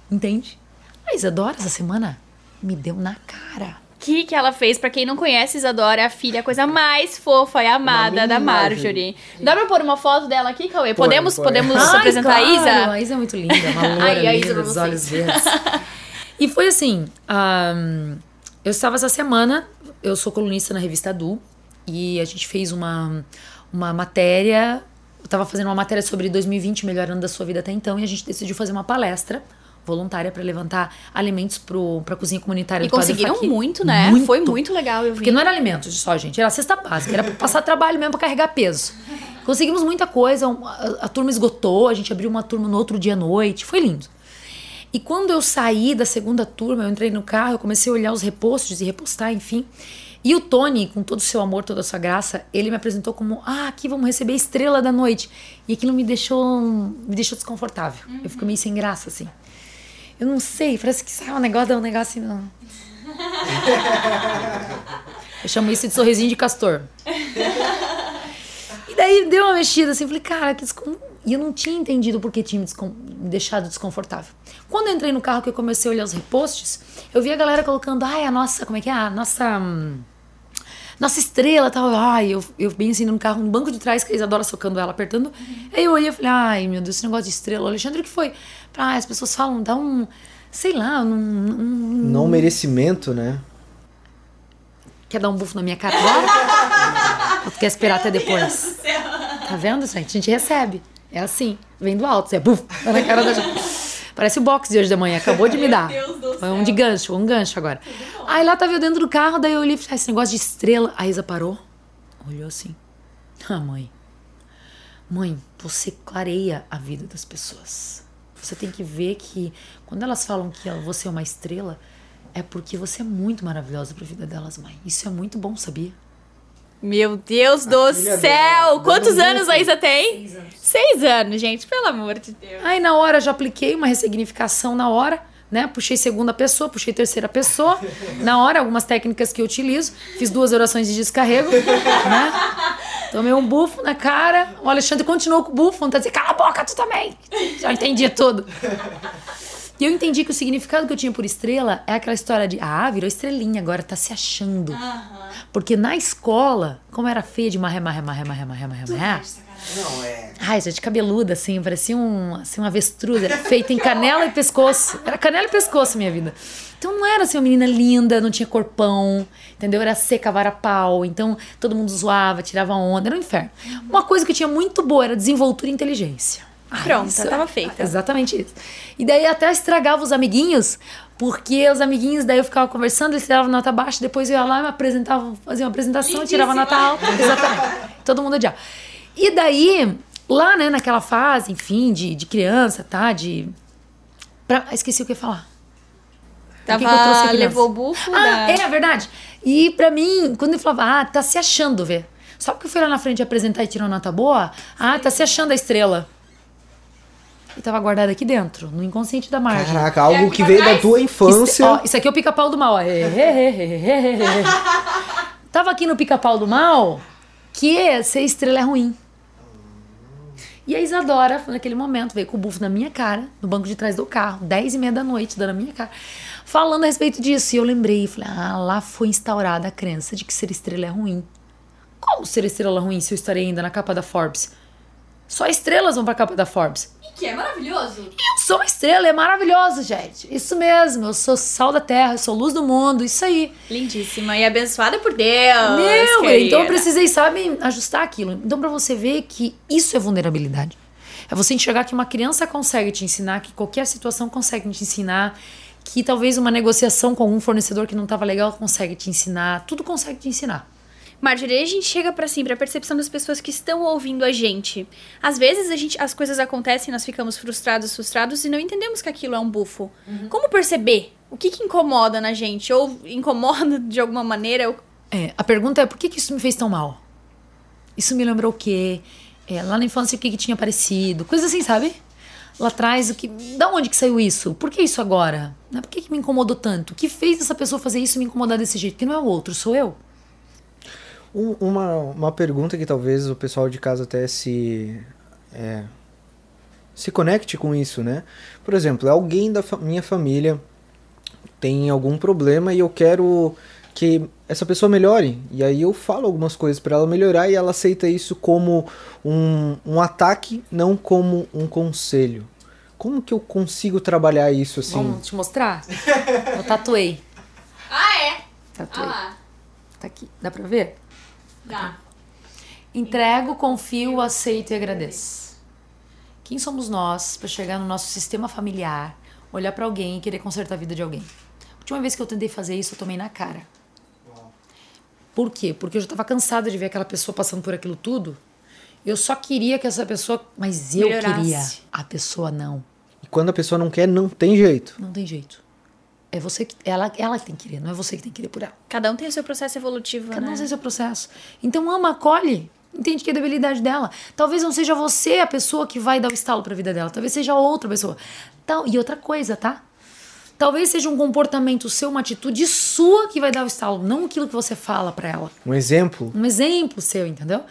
[SPEAKER 3] Entende? A Isadora, essa semana, me deu na cara.
[SPEAKER 1] O que, que ela fez? Pra quem não conhece, Isadora é a filha, a coisa mais fofa e amada da Marjorie. Dá pra pôr uma foto dela aqui, Cauê?
[SPEAKER 2] Põe,
[SPEAKER 1] Podemos,
[SPEAKER 2] põe.
[SPEAKER 1] podemos
[SPEAKER 3] Ai,
[SPEAKER 1] apresentar
[SPEAKER 3] claro,
[SPEAKER 1] a Isa?
[SPEAKER 3] A Isa é muito linda, uma loura
[SPEAKER 1] Ai, a
[SPEAKER 3] linda,
[SPEAKER 1] Isa pra
[SPEAKER 3] os
[SPEAKER 1] vocês.
[SPEAKER 3] olhos verdes. e foi assim, ahn, eu estava essa semana, eu sou colunista na revista Du, e a gente fez uma, uma matéria, eu estava fazendo uma matéria sobre 2020, melhor ano da sua vida até então, e a gente decidiu fazer uma palestra voluntária para levantar alimentos para a cozinha comunitária
[SPEAKER 1] E
[SPEAKER 3] do
[SPEAKER 1] conseguiram muito, né?
[SPEAKER 3] Muito.
[SPEAKER 1] Foi muito legal, eu vi.
[SPEAKER 3] Porque não era alimentos só, gente. Era cesta básica. Era pra passar trabalho mesmo pra carregar peso. Conseguimos muita coisa. A, a turma esgotou. A gente abriu uma turma no outro dia à noite. Foi lindo. E quando eu saí da segunda turma, eu entrei no carro, eu comecei a olhar os repostos e repostar, enfim. E o Tony, com todo o seu amor, toda a sua graça, ele me apresentou como: ah, aqui vamos receber a estrela da noite. E aquilo me deixou, me deixou desconfortável. Eu fiquei meio sem graça, assim. Eu não sei, parece que sai um negócio, dá um negócio assim. Não. Eu chamo isso de sorrisinho de castor. E daí deu uma mexida assim, falei, cara, que descon... E eu não tinha entendido por que tinha me, descon- me deixado desconfortável. Quando eu entrei no carro que eu comecei a olhar os repostes, eu vi a galera colocando, ai, a nossa, como é que é? A nossa. hum, Nossa estrela tal. Ai, eu, eu bem assim no carro, no banco de trás, que a Isadora socando ela, apertando. Aí eu olhei e falei, ai, meu Deus, esse negócio de estrela. Alexandre, o que foi? Ah, as pessoas falam, dá um. Sei lá, um, um,
[SPEAKER 2] Não merecimento, né?
[SPEAKER 3] Quer dar um bufo na minha cara agora? Ou tu quer esperar até depois? Tá vendo, gente? A gente recebe. É assim. Vem do alto. Você é bufo tá na cara da gente. Parece o box de hoje da manhã. Acabou de me dar.
[SPEAKER 1] Deus do
[SPEAKER 3] Foi um de gancho, um gancho agora. Aí lá tava eu dentro do carro, daí eu olhei e falei, ah, esse negócio de estrela. A Isa parou, olhou assim. Ah, mãe. Mãe, você clareia a vida das pessoas. Você tem que ver que quando elas falam que você é uma estrela, é porque você é muito maravilhosa pra vida delas, mãe. Isso é muito bom, sabia?
[SPEAKER 1] Meu Deus do
[SPEAKER 2] filha
[SPEAKER 1] céu!
[SPEAKER 2] dela,
[SPEAKER 1] Quantos anos a Isa tem?
[SPEAKER 3] Seis anos.
[SPEAKER 1] Seis anos, gente, pelo amor de Deus.
[SPEAKER 3] Aí na hora já apliquei uma ressignificação na hora, né? Puxei segunda pessoa, puxei terceira pessoa. Na hora, algumas técnicas que eu utilizo. Fiz duas orações de descarrego, né? Tomei um bufo na cara. O Alexandre continuou com o bufo, vontade de dizer, cala a boca, tu também. Já entendi tudo. E eu entendi que o significado que eu tinha por estrela é aquela história de, ah, virou estrelinha, agora tá se achando. Porque na escola, como era feia de marré, marré, marré, marré, marré, marré, marré.
[SPEAKER 2] Não, é.
[SPEAKER 3] Ai, gente, cabeluda, assim, parecia um, assim, uma avestruz. Era feita em canela e pescoço. Era canela e pescoço minha vida. Então não era assim uma menina linda, não tinha corpão, entendeu? Era seca, vara pau. Então todo mundo zoava, tirava onda, era um inferno. Uma coisa que eu tinha muito boa era desenvoltura e inteligência.
[SPEAKER 1] Pronto,
[SPEAKER 3] isso-
[SPEAKER 1] tava feita.
[SPEAKER 3] Exatamente isso. E daí até estragava os amiguinhos, porque os amiguinhos, daí eu ficava conversando, eles tiravam nota baixa, depois eu ia lá e me apresentava, fazia uma apresentação, eu tirava nota alta. Exatamente. Todo mundo odiava. E daí, lá, né, naquela fase, enfim, de, de criança, tá? De. Pra, esqueci o que eu ia falar.
[SPEAKER 1] Tava,
[SPEAKER 3] que eu trouxe
[SPEAKER 1] levou o bufo
[SPEAKER 3] Ah,
[SPEAKER 1] da...
[SPEAKER 3] é, é verdade. E pra mim, quando ele falava, ah, tá se achando, vê. Só porque eu fui lá na frente apresentar e tirar uma nota boa, ah, tá se achando a estrela. E tava guardada aqui dentro, no inconsciente da Marge.
[SPEAKER 2] Caraca, algo
[SPEAKER 1] aqui
[SPEAKER 2] que veio da tua
[SPEAKER 3] Isso,
[SPEAKER 2] infância.
[SPEAKER 3] ó, isso aqui é o pica-pau do mal. ó. Tava aqui no pica-pau do mal que ser estrela é ruim. E a Isadora, naquele momento, veio com o bufo na minha cara, no banco de trás do carro, 10 e meia da noite, dando a minha cara, falando a respeito disso. E eu lembrei, falei, ah, lá foi instaurada a crença de que ser estrela é ruim. Como ser estrela ruim se eu estarei ainda na capa da Forbes? Só estrelas vão pra capa da Forbes.
[SPEAKER 1] Que é maravilhoso.
[SPEAKER 3] Eu sou uma estrela, é maravilhoso, gente. Isso mesmo, eu sou sal da terra, eu sou luz do mundo, isso aí.
[SPEAKER 1] Lindíssima e abençoada por Deus.
[SPEAKER 3] Meu,
[SPEAKER 1] querida.
[SPEAKER 3] então eu precisei, sabe, ajustar aquilo. Então, pra você ver que isso é vulnerabilidade. É você enxergar que uma criança consegue te ensinar, que qualquer situação consegue te ensinar, que talvez uma negociação com algum fornecedor que não estava legal consegue te ensinar. Tudo consegue te ensinar.
[SPEAKER 1] Marjorie, a gente chega pra assim, pra percepção das pessoas que estão ouvindo a gente. Às vezes a gente, as coisas acontecem, nós ficamos frustrados, frustrados e não entendemos que aquilo é um bufo. Como perceber? O que que incomoda na gente? Ou incomoda de alguma maneira? Ou-
[SPEAKER 3] É, a pergunta é por que, que isso me fez tão mal? Isso me lembrou o quê? É, lá na infância o que, que tinha aparecido? Coisa assim, sabe? Lá atrás, o que. Da onde que saiu isso? Por que isso agora? Né? Por que, que me incomodou tanto? O que fez essa pessoa fazer isso e me incomodar desse jeito? Porque não é o outro, sou eu.
[SPEAKER 2] Um- uma, uma pergunta que talvez o pessoal de casa até se. é, se conecte com isso, né? Por exemplo, alguém da fa- minha família tem algum problema e eu quero que essa pessoa melhore. E aí eu falo algumas coisas para ela melhorar e ela aceita isso como um, um ataque, não como um conselho. Como que eu consigo trabalhar isso assim?
[SPEAKER 3] Vamos te mostrar? eu tatuei.
[SPEAKER 1] Ah, é?
[SPEAKER 3] Tatuei.
[SPEAKER 1] lá.
[SPEAKER 3] Tá aqui. Dá pra ver?
[SPEAKER 1] Dá.
[SPEAKER 3] Entrego, confio, aceito e agradeço. Quem somos nós para chegar no nosso sistema familiar, olhar para alguém e querer consertar a vida de alguém? A última vez que eu tentei fazer isso, eu tomei na cara. Por quê? Porque eu já estava cansada de ver aquela pessoa passando por aquilo tudo. Eu só queria que essa pessoa. Mas eu
[SPEAKER 1] Melhorasse.
[SPEAKER 3] queria. A pessoa não.
[SPEAKER 2] E quando a pessoa não quer, não tem jeito.
[SPEAKER 3] Não tem jeito. É você que. Ela, ela que tem que querer, não é você que tem que querer por ela.
[SPEAKER 1] Cada um tem o seu processo evolutivo,
[SPEAKER 3] Cada
[SPEAKER 1] né?
[SPEAKER 3] um tem seu processo. Então ama, acolhe. Entende que é a debilidade dela. Talvez não seja você a pessoa que vai dar o estalo pra vida dela. Talvez seja outra pessoa. Tal, e outra coisa, tá? Talvez seja um comportamento seu, uma atitude sua que vai dar o estalo, não aquilo que você fala pra ela.
[SPEAKER 2] Um exemplo,
[SPEAKER 3] Um exemplo seu, entendeu?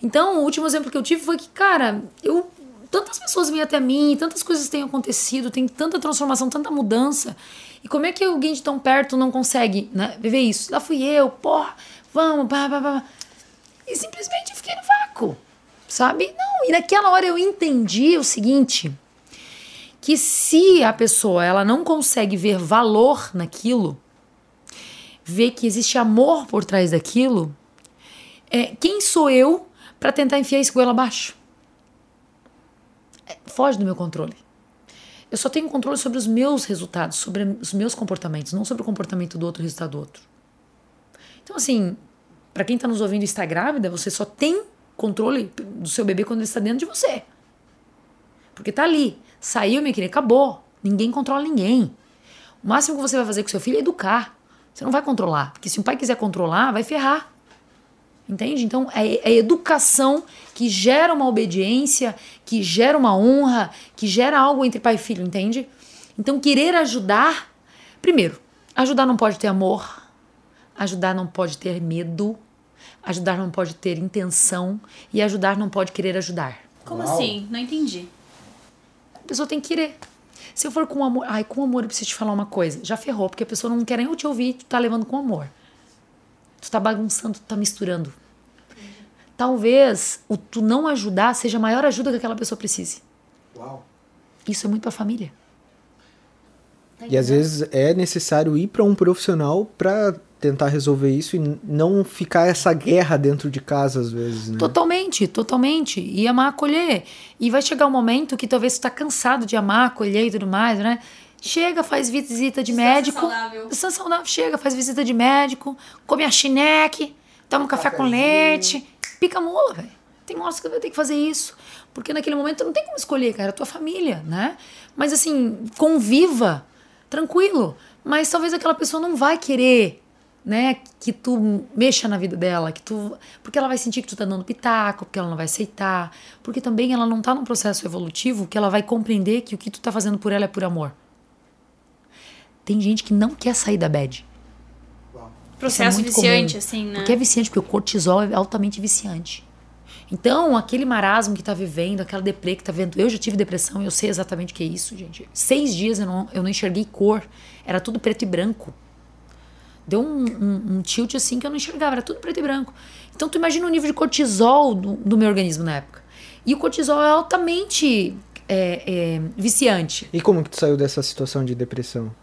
[SPEAKER 3] Então, o último exemplo que eu tive foi que, cara, eu tantas pessoas vêm até mim, tantas coisas têm acontecido, tem tanta transformação, tanta mudança. E como é que alguém de tão perto não consegue, né, viver isso? Lá fui eu, porra, vamos, pá, pá, pá. E simplesmente fiquei no vácuo, sabe? Não, e naquela hora eu entendi o seguinte, que se a pessoa ela não consegue ver valor naquilo, ver que existe amor por trás daquilo, é, quem sou eu para tentar enfiar isso goela abaixo? É, foge do meu controle. Eu só tenho controle sobre os meus resultados, sobre os meus comportamentos, não sobre o comportamento do outro, o resultado do outro. Então, assim, para quem tá nos ouvindo e está grávida, você só tem controle do seu bebê quando ele está dentro de você. Porque tá ali. Saiu, minha querida, acabou. Ninguém controla ninguém. O máximo que você vai fazer com seu filho é educar. Você não vai controlar. Porque se um pai quiser controlar, vai ferrar. Entende? Então, é é a educação que gera uma obediência, que gera uma honra, que gera algo entre pai e filho, entende? Então, querer ajudar. Primeiro, ajudar não pode ter amor, ajudar não pode ter medo, ajudar não pode ter intenção e ajudar não pode querer ajudar.
[SPEAKER 1] Como
[SPEAKER 2] Uau.
[SPEAKER 1] assim? Não entendi.
[SPEAKER 3] A pessoa tem que querer. Se eu for com amor, ai, com amor eu preciso te falar uma coisa. Já ferrou, porque a pessoa não quer nem te ouvir, tu tá levando com amor. Tu tá bagunçando, tu tá misturando. Talvez o tu não ajudar seja a maior ajuda que aquela pessoa precise. Isso é muito pra família.
[SPEAKER 2] E às vezes é necessário ir para um profissional para tentar resolver isso e não ficar essa guerra dentro de casa às vezes, né?
[SPEAKER 3] Totalmente, totalmente. E amar, acolher. E vai chegar um momento que talvez tu tá cansado de amar, acolher e tudo mais, né? Chega, faz visita de médico.
[SPEAKER 1] saudável.
[SPEAKER 3] Distância saudável. Chega, faz visita de médico, come a chineque, toma um café com leite, pica a mula, velho. tem horas que vai ter que fazer isso. Porque naquele momento não tem como escolher, cara, é a tua família, né? Mas assim, conviva, tranquilo. Mas talvez aquela pessoa não vai querer né, que tu mexa na vida dela, que tu, porque ela vai sentir que tu tá dando pitaco, porque ela não vai aceitar, porque também ela não tá num processo evolutivo que ela vai compreender que o que tu tá fazendo por ela é por amor. Tem gente que não quer sair da bad.
[SPEAKER 1] Processo
[SPEAKER 3] é muito
[SPEAKER 1] viciante,
[SPEAKER 3] comum.
[SPEAKER 1] assim, né?
[SPEAKER 3] Porque é viciante, porque o cortisol é altamente viciante. Então, aquele marasmo que tá vivendo, aquela deprê que tá vendo. Eu já tive depressão, eu sei exatamente o que é isso, gente. Seis dias eu não, eu não enxerguei cor. Era tudo preto e branco. Deu um, um, um tilt assim que eu não enxergava, era tudo preto e branco. Então, tu imagina o nível de cortisol do, do meu organismo na época. E o cortisol é altamente é, é, viciante.
[SPEAKER 2] E como que tu saiu dessa situação de depressão?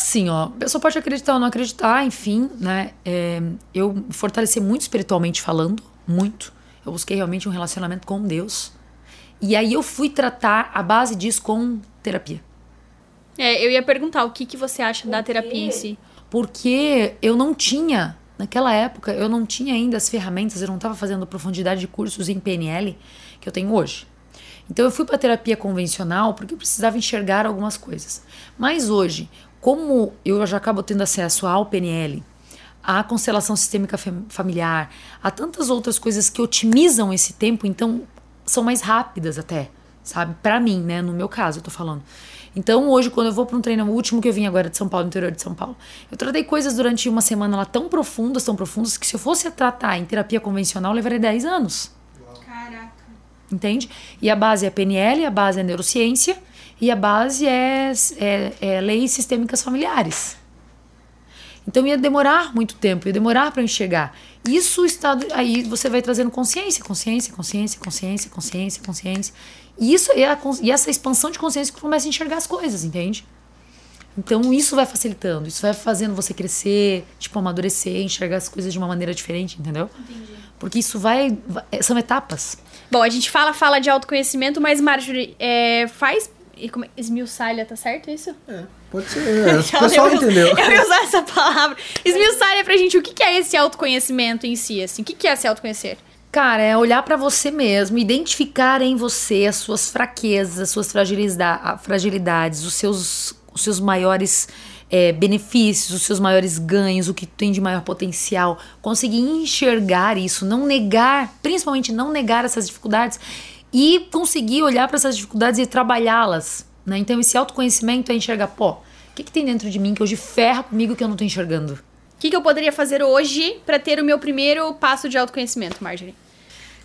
[SPEAKER 3] Assim, ó, a pessoa pode acreditar ou não acreditar, enfim, né? É, eu me fortaleci muito espiritualmente falando, muito. Eu busquei realmente um relacionamento com Deus. E aí eu fui tratar a base disso com terapia.
[SPEAKER 1] É, eu ia perguntar o que, que você acha da terapia em si.
[SPEAKER 3] Porque eu não tinha, naquela época, eu não tinha ainda as ferramentas, eu não estava fazendo profundidade de cursos em PNL que eu tenho hoje. Então eu fui para terapia convencional porque eu precisava enxergar algumas coisas. Mas hoje, como eu já acabo tendo acesso ao PNL, à constelação sistêmica fam- familiar, a tantas outras coisas que otimizam esse tempo, então são mais rápidas até, sabe? Para mim, né? No meu caso, eu tô falando. Então, hoje, quando eu vou para um treino, o último que eu vim agora de São Paulo, interior de São Paulo, eu tratei coisas durante uma semana lá tão profundas, tão profundas, que se eu fosse tratar em terapia convencional, levaria 10 anos.
[SPEAKER 1] Caraca.
[SPEAKER 3] Entende? E a base é PNL, a base é neurociência e a base é, é, é leis sistêmicas familiares. Então ia demorar muito tempo, ia demorar para enxergar. Isso o estado. Aí você vai trazendo consciência, consciência, consciência, consciência, consciência, consciência. E, isso, é a, e essa expansão de consciência que começa a enxergar as coisas, entende? Então isso vai facilitando, isso vai fazendo você crescer, tipo, amadurecer, enxergar as coisas de uma maneira diferente, entendeu? Porque isso vai. vai- são etapas.
[SPEAKER 1] Bom, a gente fala, fala de autoconhecimento, mas Marjorie, é, faz... e como é- Esmiuçalha, tá certo isso?
[SPEAKER 2] É, pode ser. é, O
[SPEAKER 1] Eu
[SPEAKER 2] pessoal entendeu.
[SPEAKER 1] Eu ia usar essa palavra. Esmiuçalha pra gente o que que é esse autoconhecimento em si, assim. O que que é se autoconhecer?
[SPEAKER 3] Cara, é olhar pra você mesmo, identificar em você as suas fraquezas, as suas fragiliza- a- fragilidades, os seus, os seus maiores é, benefícios, os seus maiores ganhos, o que tem de maior potencial. Conseguir enxergar isso, não negar, principalmente não negar essas dificuldades e conseguir olhar pra essas dificuldades e trabalhá-las. Né? Então, esse autoconhecimento é enxergar, pô, o que, que tem dentro de mim que hoje ferra comigo que eu não tô enxergando?
[SPEAKER 1] O que, que eu poderia fazer hoje pra ter o meu primeiro passo de autoconhecimento, Marjorie?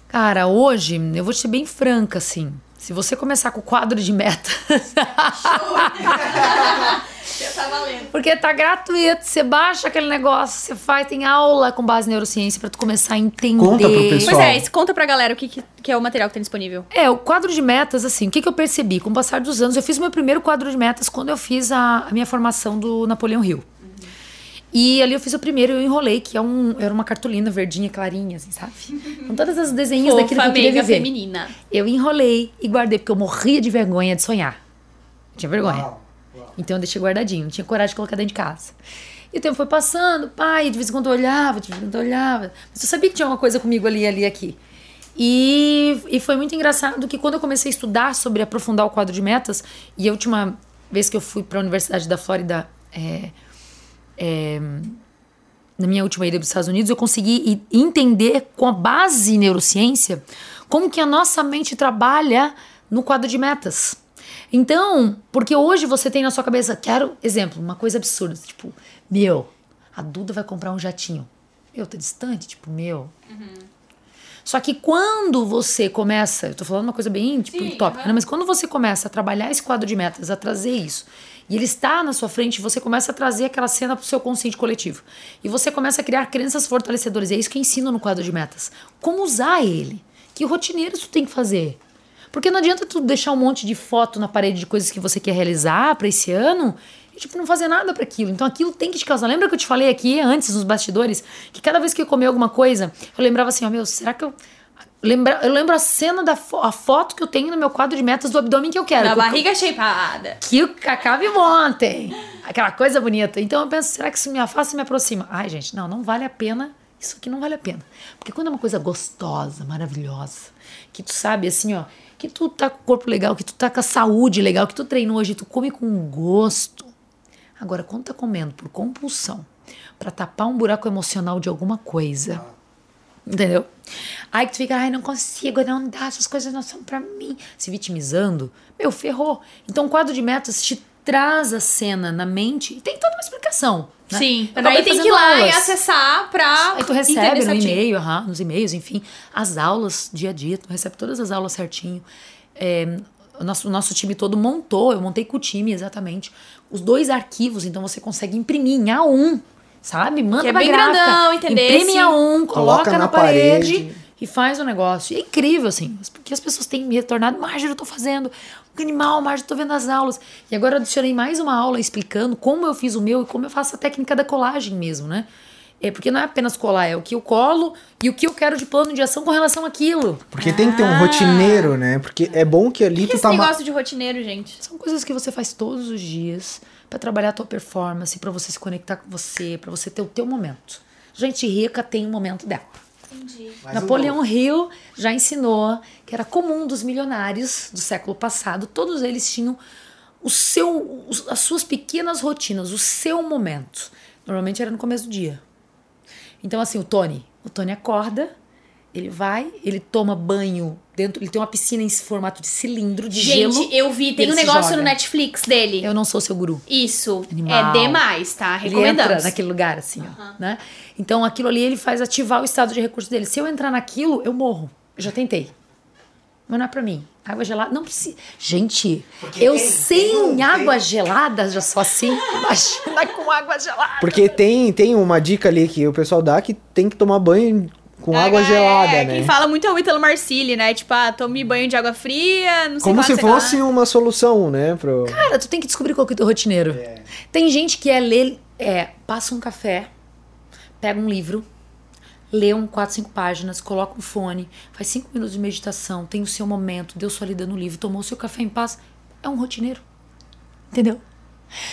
[SPEAKER 3] Cara, hoje eu vou te ser bem franca, assim. Se você começar com o quadro de
[SPEAKER 1] tá valendo.
[SPEAKER 3] Porque tá gratuito. Você baixa aquele negócio, você faz, tem aula com base em neurociência pra tu começar a entender.
[SPEAKER 2] Conta pro pessoal.
[SPEAKER 1] Pois é, isso conta pra galera o que, que, que é o material que tem disponível.
[SPEAKER 3] É, o quadro de metas, assim, o que, que eu percebi? Com o passar dos anos, eu fiz o meu primeiro quadro de metas quando eu fiz a, a minha formação do Napoleão Hill. E ali eu fiz o primeiro e eu enrolei, que é um, era uma cartolina verdinha, clarinha, assim, sabe? Com todas as desenhos daquilo que
[SPEAKER 1] Fofa,
[SPEAKER 3] eu queria viver.
[SPEAKER 1] feminina.
[SPEAKER 3] Eu enrolei e guardei, porque eu morria de vergonha de sonhar. Tinha vergonha.
[SPEAKER 2] Uau.
[SPEAKER 3] Então eu deixei guardadinho, não tinha coragem de colocar dentro de casa. E o tempo foi passando, pai, de vez em quando eu olhava, de vez em quando eu olhava. Mas eu sabia que tinha uma coisa comigo ali, ali, aqui. E, e foi muito engraçado que quando eu comecei a estudar sobre aprofundar o quadro de metas, e a última vez que eu fui para a Universidade da Flórida, é, é, na minha última ida para os Estados Unidos, eu consegui entender com a base em neurociência como que a nossa mente trabalha no quadro de metas. Então, porque hoje você tem na sua cabeça, quero, exemplo, uma coisa absurda, tipo, meu, a Duda vai comprar um jatinho. Meu, tá distante, tipo, meu. Só que quando você começa, eu tô falando uma coisa bem tipo
[SPEAKER 1] Sim,
[SPEAKER 3] utópica,
[SPEAKER 1] aham.
[SPEAKER 3] né? Mas quando você começa a trabalhar esse quadro de metas, a trazer isso, e ele está na sua frente, você começa a trazer aquela cena pro seu consciente coletivo. E você começa a criar crenças fortalecedoras. E é isso que eu ensino no quadro de metas. Como usar ele? Que rotineiros tu tem que fazer? Porque não adianta tu deixar um monte de foto na parede de coisas que você quer realizar para esse ano e, tipo, não fazer nada para aquilo. Então aquilo tem que te causar. Lembra que eu te falei aqui antes, nos bastidores, que cada vez que eu comia alguma coisa, eu lembrava assim, ó, meu, será que eu. Lembra, eu lembro a cena da fo- a foto que eu tenho no meu quadro de metas do abdômen que eu quero.
[SPEAKER 1] Na
[SPEAKER 3] que eu-
[SPEAKER 1] barriga shapeada.
[SPEAKER 3] que viu ontem. Aquela coisa bonita. Então eu penso, será que isso me afasta e me aproxima? Ai, gente, não, não vale a pena isso aqui não vale a pena. Porque quando é uma coisa gostosa, maravilhosa, que tu sabe assim, ó, que tu tá com o corpo legal, que tu tá com a saúde legal, que tu treinou hoje, tu come com gosto. Agora, quando tá comendo por compulsão, para tapar um buraco emocional de alguma coisa, entendeu? Aí que tu fica, ai, não consigo, não dá, essas coisas não são para mim, se vitimizando, meu, ferrou. Então, o quadro de metas te traz a cena na mente e tem toda uma explicação. Né?
[SPEAKER 1] Sim.
[SPEAKER 3] Eu
[SPEAKER 1] Daí
[SPEAKER 3] acabei
[SPEAKER 1] tem que ir lá e
[SPEAKER 3] aulas.
[SPEAKER 1] acessar pra.
[SPEAKER 3] Aí tu recebe no e-mail, aham, nos e-mails, enfim, as aulas dia a dia, tu recebe todas as aulas certinho. É, o, nosso, o nosso time todo montou, eu montei com o time exatamente, os dois arquivos, então você consegue imprimir em A1, sabe? Manda
[SPEAKER 1] Que é
[SPEAKER 3] pra
[SPEAKER 1] bem
[SPEAKER 3] gráfica,
[SPEAKER 1] grandão, entender,
[SPEAKER 3] Imprime em A1, coloca,
[SPEAKER 2] Coloca
[SPEAKER 3] na,
[SPEAKER 2] na
[SPEAKER 3] parede,
[SPEAKER 2] parede.
[SPEAKER 3] e faz o negócio. E é incrível, assim, porque as pessoas têm me retornado, Marjorie, eu tô fazendo, que animal, Marjorie, eu tô vendo as aulas. E agora eu adicionei mais uma aula explicando como eu fiz o meu e como eu faço a técnica da colagem mesmo, né? É porque não é apenas colar, é o que eu colo e o que eu quero de plano de ação com relação àquilo.
[SPEAKER 2] Porque tem que ter um rotineiro, né? Porque é bom que ali
[SPEAKER 1] O que
[SPEAKER 2] tu
[SPEAKER 1] esse
[SPEAKER 2] tá. ma-
[SPEAKER 1] negócio de rotineiro, gente?
[SPEAKER 3] São coisas que você faz todos os dias pra trabalhar a tua performance, pra você se conectar com você, pra você ter o teu momento. Gente rica tem um momento dela.
[SPEAKER 2] Mas
[SPEAKER 3] Napoleão Hill já ensinou que era comum dos milionários do século passado, todos eles tinham o seu, as suas pequenas rotinas, o seu momento. Normalmente era no começo do dia. Então, assim, o Tony. O Tony acorda, ele vai, ele toma banho dentro. Ele tem uma piscina em formato de cilindro de
[SPEAKER 1] Gente,
[SPEAKER 3] gelo.
[SPEAKER 1] eu vi, tem
[SPEAKER 3] ele
[SPEAKER 1] um negócio no Netflix dele.
[SPEAKER 3] Eu não sou seu guru.
[SPEAKER 1] Isso.
[SPEAKER 3] Animal.
[SPEAKER 1] É demais, tá?
[SPEAKER 3] Ele
[SPEAKER 1] Recomendamos.
[SPEAKER 3] entra naquele lugar, assim, ó, né? Então, aquilo ali, ele faz ativar o estado de recurso dele. Se eu entrar naquilo, eu morro. Eu já tentei. Mas não é pra mim. Água gelada, não precisa. Gente, eu
[SPEAKER 2] tem-
[SPEAKER 3] sem
[SPEAKER 2] tem
[SPEAKER 3] água gelada já sou assim. Imagina com água gelada.
[SPEAKER 2] Porque tem, tem uma dica ali que o pessoal dá que tem que tomar banho com água
[SPEAKER 1] É,
[SPEAKER 2] gelada,
[SPEAKER 1] é,
[SPEAKER 2] né?
[SPEAKER 1] Quem fala muito é o Ítalo Marcilli, né? Tipo, ah, tome banho de água fria, não sei
[SPEAKER 2] Como se
[SPEAKER 1] lá.
[SPEAKER 2] fosse uma solução, né? Pro...
[SPEAKER 3] Cara, tu tem que descobrir qual que é o teu rotineiro. Tem gente que é ler, é, passa um café, pega um livro, lê um 4, 5 páginas, coloca um fone, faz 5 minutos de meditação, tem o seu momento, deu sua lida no livro, tomou o seu café em paz. É um rotineiro. Entendeu?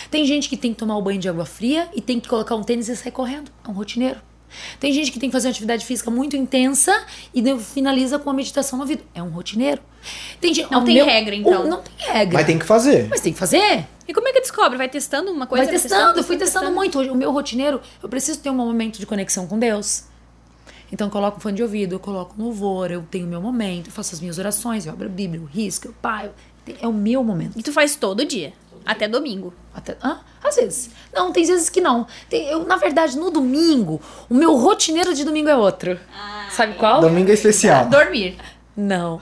[SPEAKER 3] Tem gente que tem que tomar o banho de água fria e tem que colocar um tênis e sair correndo. É um rotineiro. Tem gente que tem que fazer uma atividade física muito intensa e finaliza com uma meditação no ouvido. É um rotineiro. Tem gente,
[SPEAKER 1] Não tem regra, então.
[SPEAKER 3] o- Não tem regra.
[SPEAKER 2] Mas tem que fazer.
[SPEAKER 3] Mas tem que fazer.
[SPEAKER 1] E como é que descobre? Vai testando uma coisa?
[SPEAKER 3] Vai testando, eu fui testando, muito. Hoje, O meu rotineiro, eu preciso ter um momento de conexão com Deus. Então eu coloco um fone de ouvido, eu coloco um louvor, eu tenho o meu momento, eu faço as minhas orações, eu abro a Bíblia, eu risco, eu paro. É o meu momento.
[SPEAKER 1] E tu faz todo dia. Até domingo.
[SPEAKER 3] Até, hã? Às vezes. Não, tem vezes que não. Tem- eu, na verdade, no domingo, o meu rotineiro de domingo é outro. Sabe qual?
[SPEAKER 2] Domingo é especial.
[SPEAKER 1] Dormir.
[SPEAKER 3] Não.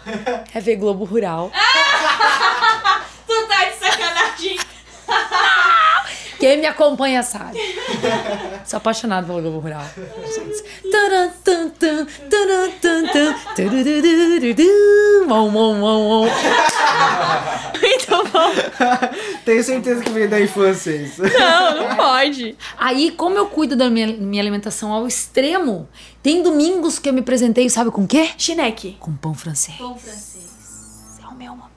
[SPEAKER 3] É ver Globo Rural.
[SPEAKER 1] Tu tá de sacanagem.
[SPEAKER 3] Quem me acompanha sabe. Sou apaixonado pelo Globo Rural.
[SPEAKER 2] Tenho certeza que veio da infância isso.
[SPEAKER 1] Não, não pode.
[SPEAKER 3] Aí, como eu cuido da minha, minha alimentação ao extremo, tem domingos que eu me apresentei, sabe com o quê?
[SPEAKER 1] Chineque.
[SPEAKER 3] Com pão francês.
[SPEAKER 1] Pão francês.
[SPEAKER 3] É o meu momento.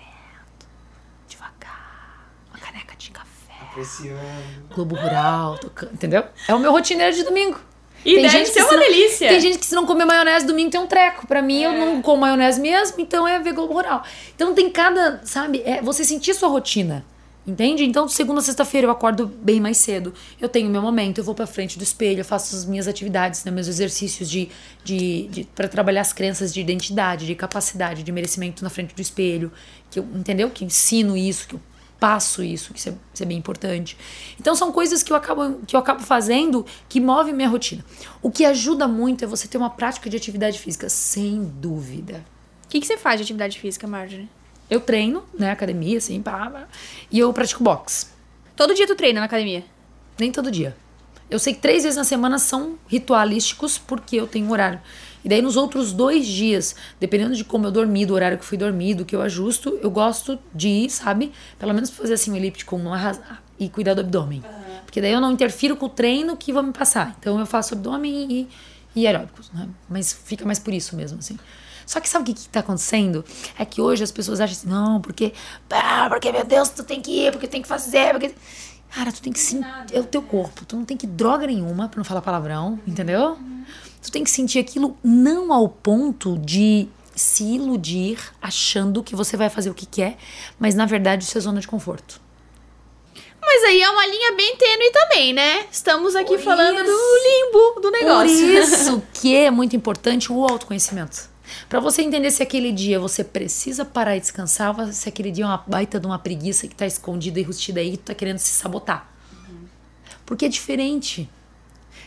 [SPEAKER 3] Devagar. Uma caneca de café.
[SPEAKER 2] Apreciando.
[SPEAKER 3] Globo Rural, tocando, entendeu? É o meu rotineiro de domingo.
[SPEAKER 1] E deve ser
[SPEAKER 3] que
[SPEAKER 1] uma
[SPEAKER 3] não-
[SPEAKER 1] delícia.
[SPEAKER 3] Tem gente que se não comer maionese domingo tem um treco. Pra mim, eu
[SPEAKER 1] É.
[SPEAKER 3] não como maionese mesmo, então é ver Globo Rural. Então tem cada, sabe, é você sentir sua rotina. Entende? Então, segunda, sexta-feira eu acordo bem mais cedo. Eu tenho meu momento, eu vou pra frente do espelho, eu faço as minhas atividades, né, meus exercícios de, de, de para trabalhar as crenças de identidade, de capacidade, de merecimento na frente do espelho, que eu, entendeu? Que eu ensino isso, que eu passo isso, que isso é, isso é bem importante. Então são coisas que eu acabo que eu acabo fazendo que movem minha rotina. O que ajuda muito é você ter uma prática de atividade física, sem dúvida.
[SPEAKER 1] O que, que você faz de atividade física, Marjorie?
[SPEAKER 3] Eu treino, né, academia, assim, pá, pá, e eu pratico boxe.
[SPEAKER 1] Todo dia tu treina na academia?
[SPEAKER 3] Nem todo dia. Eu sei que três vezes na semana são ritualísticos porque eu tenho um horário. E daí nos outros dois dias, dependendo de como eu dormi, do horário que fui dormido, que eu ajusto, eu gosto de ir, sabe? Pelo menos fazer assim um elíptico não arrasar e cuidar do abdômen. Porque daí eu não interfiro com o treino que vão me passar. Então eu faço abdômen e, e aeróbicos, né? Mas fica mais por isso mesmo, assim. Só que sabe o que, que tá acontecendo? É que hoje as pessoas acham assim, não, porque. Ah, porque, meu Deus, tu tem que ir, porque tem que fazer, porque. Cara, tu tem que sentir. É o teu corpo. Tu não tem que droga nenhuma, pra não falar palavrão, entendeu? Tu tem que sentir aquilo não ao ponto de se iludir achando que você vai fazer o que quer, mas na verdade isso é zona de conforto.
[SPEAKER 1] Mas aí é uma linha bem tênue também, né? Estamos aqui
[SPEAKER 3] Por
[SPEAKER 1] falando
[SPEAKER 3] isso.
[SPEAKER 1] do limbo do negócio.
[SPEAKER 3] Por isso que é muito importante o autoconhecimento. Pra você entender se aquele dia você precisa parar e descansar, se aquele dia é uma baita de uma preguiça que tá escondida e rustida aí, que tu tá querendo se sabotar. Porque é diferente.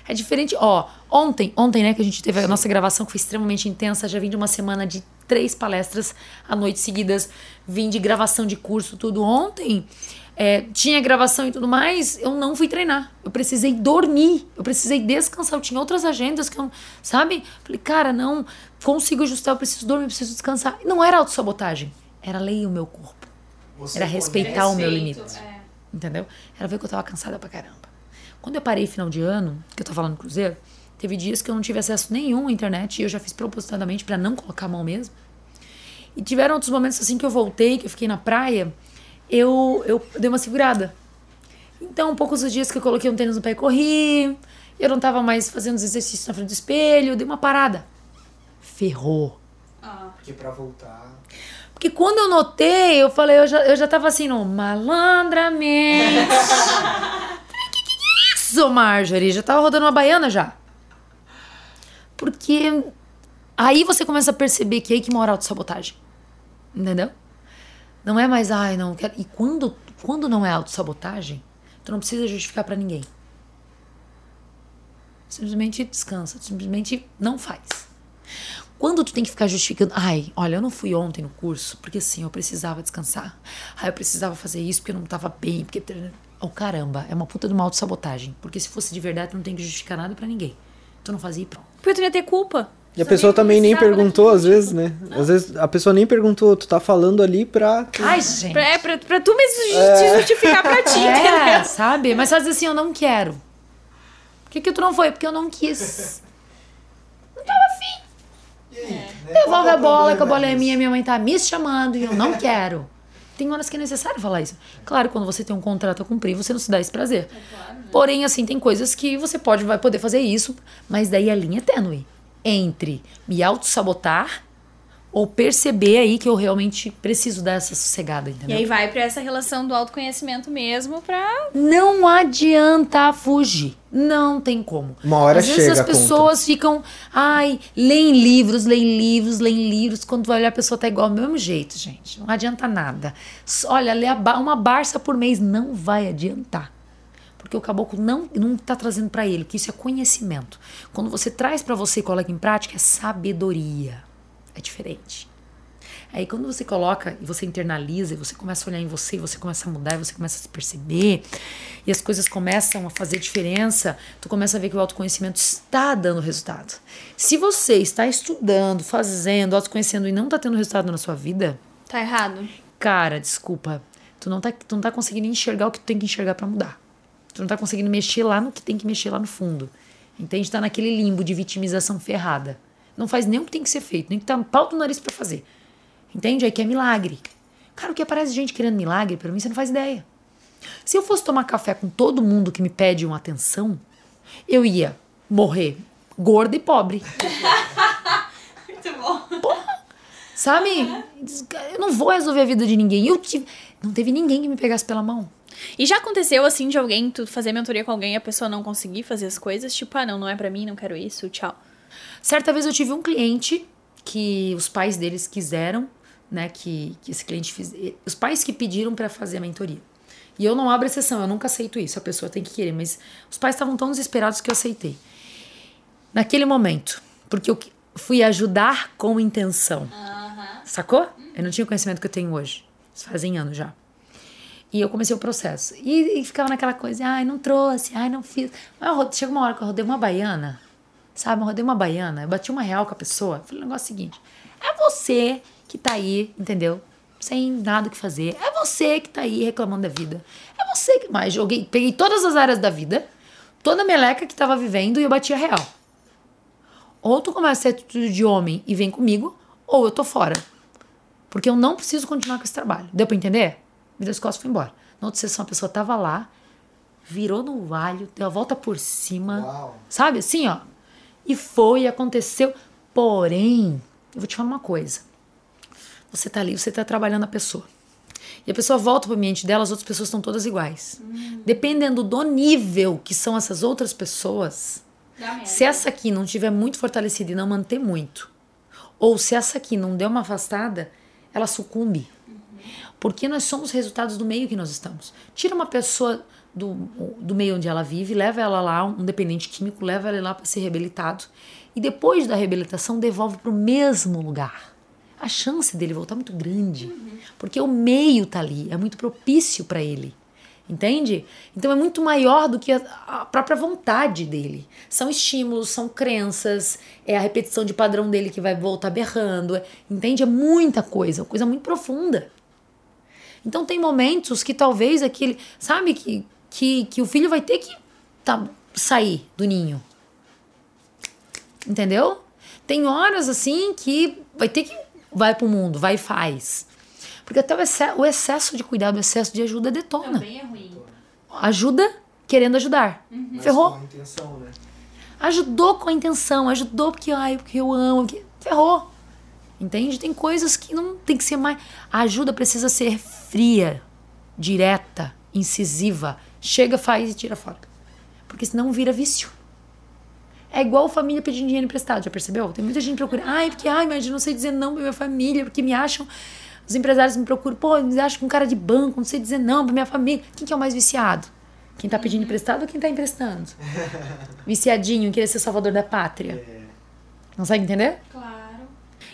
[SPEAKER 3] É diferente. Ó, ontem, ontem, né, que a gente teve a nossa gravação que foi extremamente intensa. Já vim de uma semana de três palestras à noite seguidas. Vim de gravação de curso, tudo. Ontem é, tinha gravação e tudo mais. Eu não fui treinar. Eu precisei dormir. Eu precisei descansar. Eu tinha outras agendas que eu, sabe? Falei, cara, não consigo ajustar. Eu preciso dormir, eu preciso descansar. Não era autossabotagem. Era ler o meu corpo. Era respeitar o meu limite. Entendeu? Era ver que eu tava cansada pra caramba. Quando eu parei final de ano, que eu tava no Cruzeiro, teve dias que eu não tive acesso nenhum à internet e eu já fiz propositadamente pra não colocar a mão mesmo. E tiveram outros momentos assim que eu voltei, que eu fiquei na praia, eu, eu dei uma segurada. Então, poucos os dias que eu coloquei um tênis no pé e corri, eu não tava mais fazendo os exercícios na frente do espelho, eu dei uma parada. Ferrou.
[SPEAKER 2] Porque pra voltar.
[SPEAKER 3] Porque quando eu notei, eu falei, eu já, eu já tava assim no malandramente. isso, Marjorie? Já tava rodando uma baiana já. Porque aí você começa a perceber que é aí que mora a autossabotagem. Entendeu? Não é mais, ai, não quero. E quando, quando não é autossabotagem, tu não precisa justificar pra ninguém. Simplesmente descansa, simplesmente não faz. Quando tu tem que ficar justificando, ai, olha, eu não fui ontem no curso, porque assim, eu precisava descansar. Ai, eu precisava fazer isso porque eu não tava bem, porque. Oh, caramba, é uma puta de uma autossabotagem. Porque se fosse de verdade, tu não tem que justificar nada pra ninguém. Tu não fazia e pronto.
[SPEAKER 1] Porque tu ia ter culpa.
[SPEAKER 2] E a pessoa também nem perguntou, às vezes, né? Às vezes a pessoa nem perguntou, tu tá falando ali pra.
[SPEAKER 3] Ai, gente.
[SPEAKER 1] Pra, é, pra, pra tu mesmo te justificar pra ti,
[SPEAKER 3] É, sabe? Mas dizer assim, eu não quero. Por que, que tu não foi? Porque eu não quis. Não tava afim. Devolve a bola, que a bola é minha, minha mãe tá me chamando e eu não quero. Tem horas que é necessário falar isso. Claro, quando você tem um contrato a cumprir, você não se dá esse prazer. Porém, assim, tem coisas que você pode, vai poder fazer isso, mas daí a linha é tênue entre me auto-sabotar ou perceber aí que eu realmente preciso dar essa sossegada,
[SPEAKER 1] E
[SPEAKER 3] entendeu?
[SPEAKER 1] aí vai pra essa relação do autoconhecimento mesmo pra.
[SPEAKER 3] Não adianta fugir. Não tem como.
[SPEAKER 2] Uma hora
[SPEAKER 3] Às vezes
[SPEAKER 2] chega
[SPEAKER 3] as pessoas ficam, ai, leem livros, leem livros, leem livros. Quando vai olhar, a pessoa tá igual do mesmo jeito, gente. Não adianta nada. Olha, ler uma barça por mês não vai adiantar. Porque o caboclo não, não tá trazendo pra ele, que isso é conhecimento. Quando você traz pra você e coloca em prática, é sabedoria. É diferente. Aí quando você coloca e você internaliza, e você começa a olhar em você, e você começa a mudar, e você começa a se perceber, e as coisas começam a fazer diferença, tu começa a ver que o autoconhecimento está dando resultado. Se você está estudando, fazendo, autoconhecendo e não está tendo resultado na sua vida,
[SPEAKER 1] Tá errado.
[SPEAKER 3] cara, desculpa, tu não tá, tu não tá conseguindo enxergar o que tu tem que enxergar para mudar. Tu não tá conseguindo mexer lá no que tem que mexer lá no fundo. Entende? Tá naquele limbo de vitimização ferrada. Não faz nem o que tem que ser feito, nem que tá no pau do nariz para fazer. Entende? Aí que é milagre. Cara, o que aparece gente querendo milagre, pra mim você não faz ideia. Se eu fosse tomar café com todo mundo que me pede uma atenção, eu ia morrer gorda e pobre.
[SPEAKER 1] Muito bom.
[SPEAKER 3] Sabe? Eu não vou resolver a vida de ninguém. Eu tive... Não teve ninguém que me pegasse pela mão.
[SPEAKER 1] E já aconteceu assim de alguém, tu fazer mentoria com alguém e a pessoa não conseguir fazer as coisas? Tipo, ah, não, não é pra mim, não quero isso, tchau.
[SPEAKER 3] Certa vez eu tive um cliente que os pais deles quiseram, né, que, que esse cliente fiz, os pais que pediram para fazer a mentoria. E eu não abro exceção, eu nunca aceito isso, a pessoa tem que querer, mas os pais estavam tão desesperados que eu aceitei. Naquele momento, porque eu fui ajudar com intenção. Sacou? Eu não tinha o conhecimento que eu tenho hoje. Fazem anos já. E eu comecei o processo. E, e ficava naquela coisa, ai, não trouxe, ai, não fiz. Mas eu chegou uma hora que eu rodei uma baiana, sabe? Eu rodei uma baiana, eu bati uma real com a pessoa. Falei o negócio seguinte: é você que tá aí, entendeu? Sem nada o que fazer. É você que tá aí reclamando da vida. É você que mais. Joguei, peguei todas as áreas da vida, toda a meleca que tava vivendo e eu bati a real. Ou tu começa a ter atitude de homem e vem comigo, ou eu tô fora. Porque eu não preciso continuar com esse trabalho. Deu pra entender? Virei as costas e fui embora. Na outra sessão, a pessoa tava lá, virou no alho, deu a volta por cima.
[SPEAKER 2] Uau.
[SPEAKER 3] Sabe? Assim, ó. E foi, e aconteceu. Porém, eu vou te falar uma coisa. Você tá ali, você tá trabalhando a pessoa. E a pessoa volta para o ambiente dela, as outras pessoas estão todas iguais. Hum. Dependendo do nível que são essas outras pessoas, se essa aqui não tiver muito fortalecida e não manter muito, ou se essa aqui não der uma afastada, ela sucumbe. Uhum. Porque nós somos resultados do meio que nós estamos. Tira uma pessoa do, do meio onde ela vive, leva ela lá, um dependente químico, leva ela lá para ser reabilitado. E depois da reabilitação, devolve para o mesmo lugar a chance dele voltar é muito grande. Uhum. Porque o meio tá ali, é muito propício para ele. Entende? Então é muito maior do que a, a, própria vontade dele. São estímulos, são crenças, é a repetição de padrão dele que vai voltar berrando. É, entende? É muita coisa, coisa muito profunda. Então tem momentos que talvez aquele. Sabe que, que, que o filho vai ter que tá, sair do ninho. Entendeu? Tem horas assim que vai ter que vai pro mundo, vai e faz. Porque até o excesso, o excesso de cuidado, o excesso de ajuda detona.
[SPEAKER 1] Também é ruim.
[SPEAKER 3] Ajuda querendo ajudar.
[SPEAKER 2] Uhum.
[SPEAKER 3] Ferrou.
[SPEAKER 2] com a intenção, né?
[SPEAKER 3] Ajudou com a intenção, ajudou porque, ai, porque eu amo. Porque... Ferrou. Entende? Tem coisas que não tem que ser mais. A ajuda precisa ser fria, direta, incisiva. Chega, faz e tira fora. Porque senão vira vício. É igual família pedindo dinheiro emprestado, já percebeu? Tem muita gente procurando. Ai, porque, ai, mas eu não sei dizer não pra minha família, porque me acham. Os empresários me procuram, pô, me acham com cara de banco, não sei dizer não pra minha família. Quem que é o mais viciado? Quem tá pedindo emprestado ou quem tá emprestando? Viciadinho, querer ser salvador da pátria. É. Consegue entender?
[SPEAKER 1] Claro.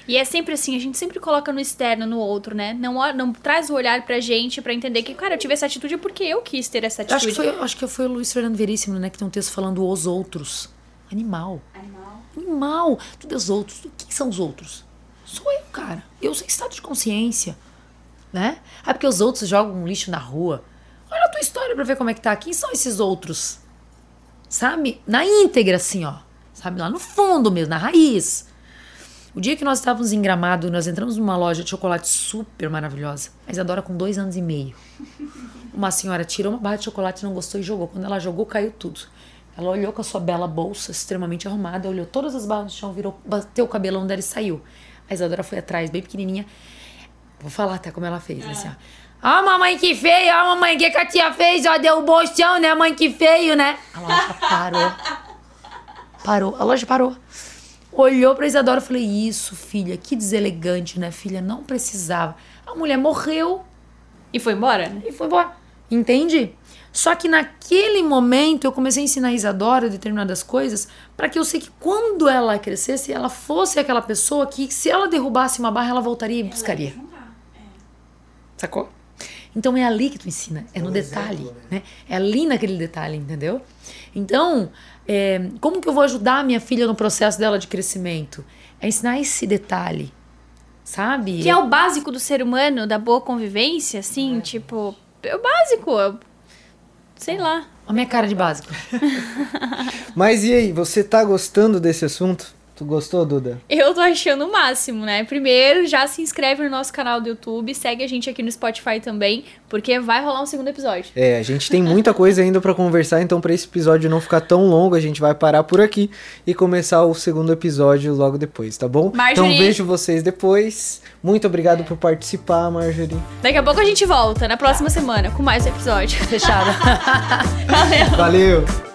[SPEAKER 1] E é sempre assim, a gente sempre coloca no externo, no outro, né? Não, não traz o olhar pra gente pra entender que, cara, eu tive essa atitude porque eu quis ter essa atitude.
[SPEAKER 3] acho que foi, acho que foi o Luiz Fernando Veríssimo, né, que tem um texto falando os outros. Animal.
[SPEAKER 1] Animal.
[SPEAKER 3] Animal. Tudo é os outros. Quem são os outros? Sou eu, cara. Eu sei estado de consciência. Né? Ah, porque os outros jogam um lixo na rua. Olha a tua história pra ver como é que tá. Quem são esses outros? Sabe? Na íntegra, assim, ó. Sabe? Lá no fundo mesmo, na raiz. O dia que nós estávamos em Gramado, nós entramos numa loja de chocolate super maravilhosa. A Isadora com dois anos e meio. Uma senhora tirou uma barra de chocolate, não gostou e jogou. Quando ela jogou, caiu tudo. Ela olhou com a sua bela bolsa, extremamente arrumada, olhou todas as barras no chão, virou, bateu o cabelão dela e saiu. A Isadora foi atrás, bem pequenininha. Vou falar até como ela fez, é. assim, ó. Ó, oh, mamãe que feio, ó, oh, mamãe, que, que a tia fez? Ó, deu o bolsão, né, mãe que feio, né? A loja parou. Parou, a loja parou. Olhou pra Isadora e falei, isso, filha, que deselegante, né, filha? Não precisava. A mulher morreu.
[SPEAKER 1] E foi embora, né?
[SPEAKER 3] E foi embora. Entende? Só que naquele momento eu comecei a ensinar a Isadora determinadas coisas para que eu sei que quando ela crescesse, ela fosse aquela pessoa que se ela derrubasse uma barra, ela voltaria e buscaria. É. Sacou? Então é ali que tu ensina, é no detalhe, exemplo, né? né? É ali naquele detalhe, entendeu? Então, é, como que eu vou ajudar a minha filha no processo dela de crescimento? É ensinar esse detalhe, sabe?
[SPEAKER 1] Que é o básico do ser humano, da boa convivência, assim, é. tipo, é o básico. Sei lá.
[SPEAKER 3] A minha cara de básico.
[SPEAKER 2] Mas e aí, você tá gostando desse assunto? Tu gostou, Duda?
[SPEAKER 1] Eu tô achando o máximo, né? Primeiro, já se inscreve no nosso canal do YouTube, segue a gente aqui no Spotify também, porque vai rolar um segundo episódio.
[SPEAKER 2] É, a gente tem muita coisa ainda para conversar, então para esse episódio não ficar tão longo, a gente vai parar por aqui e começar o segundo episódio logo depois, tá bom?
[SPEAKER 1] Marjorie.
[SPEAKER 2] Então vejo vocês depois. Muito obrigado por participar, Marjorie.
[SPEAKER 1] Daqui a pouco a gente volta na próxima semana com mais um episódio.
[SPEAKER 3] Fechado.
[SPEAKER 1] Valeu.
[SPEAKER 2] Valeu.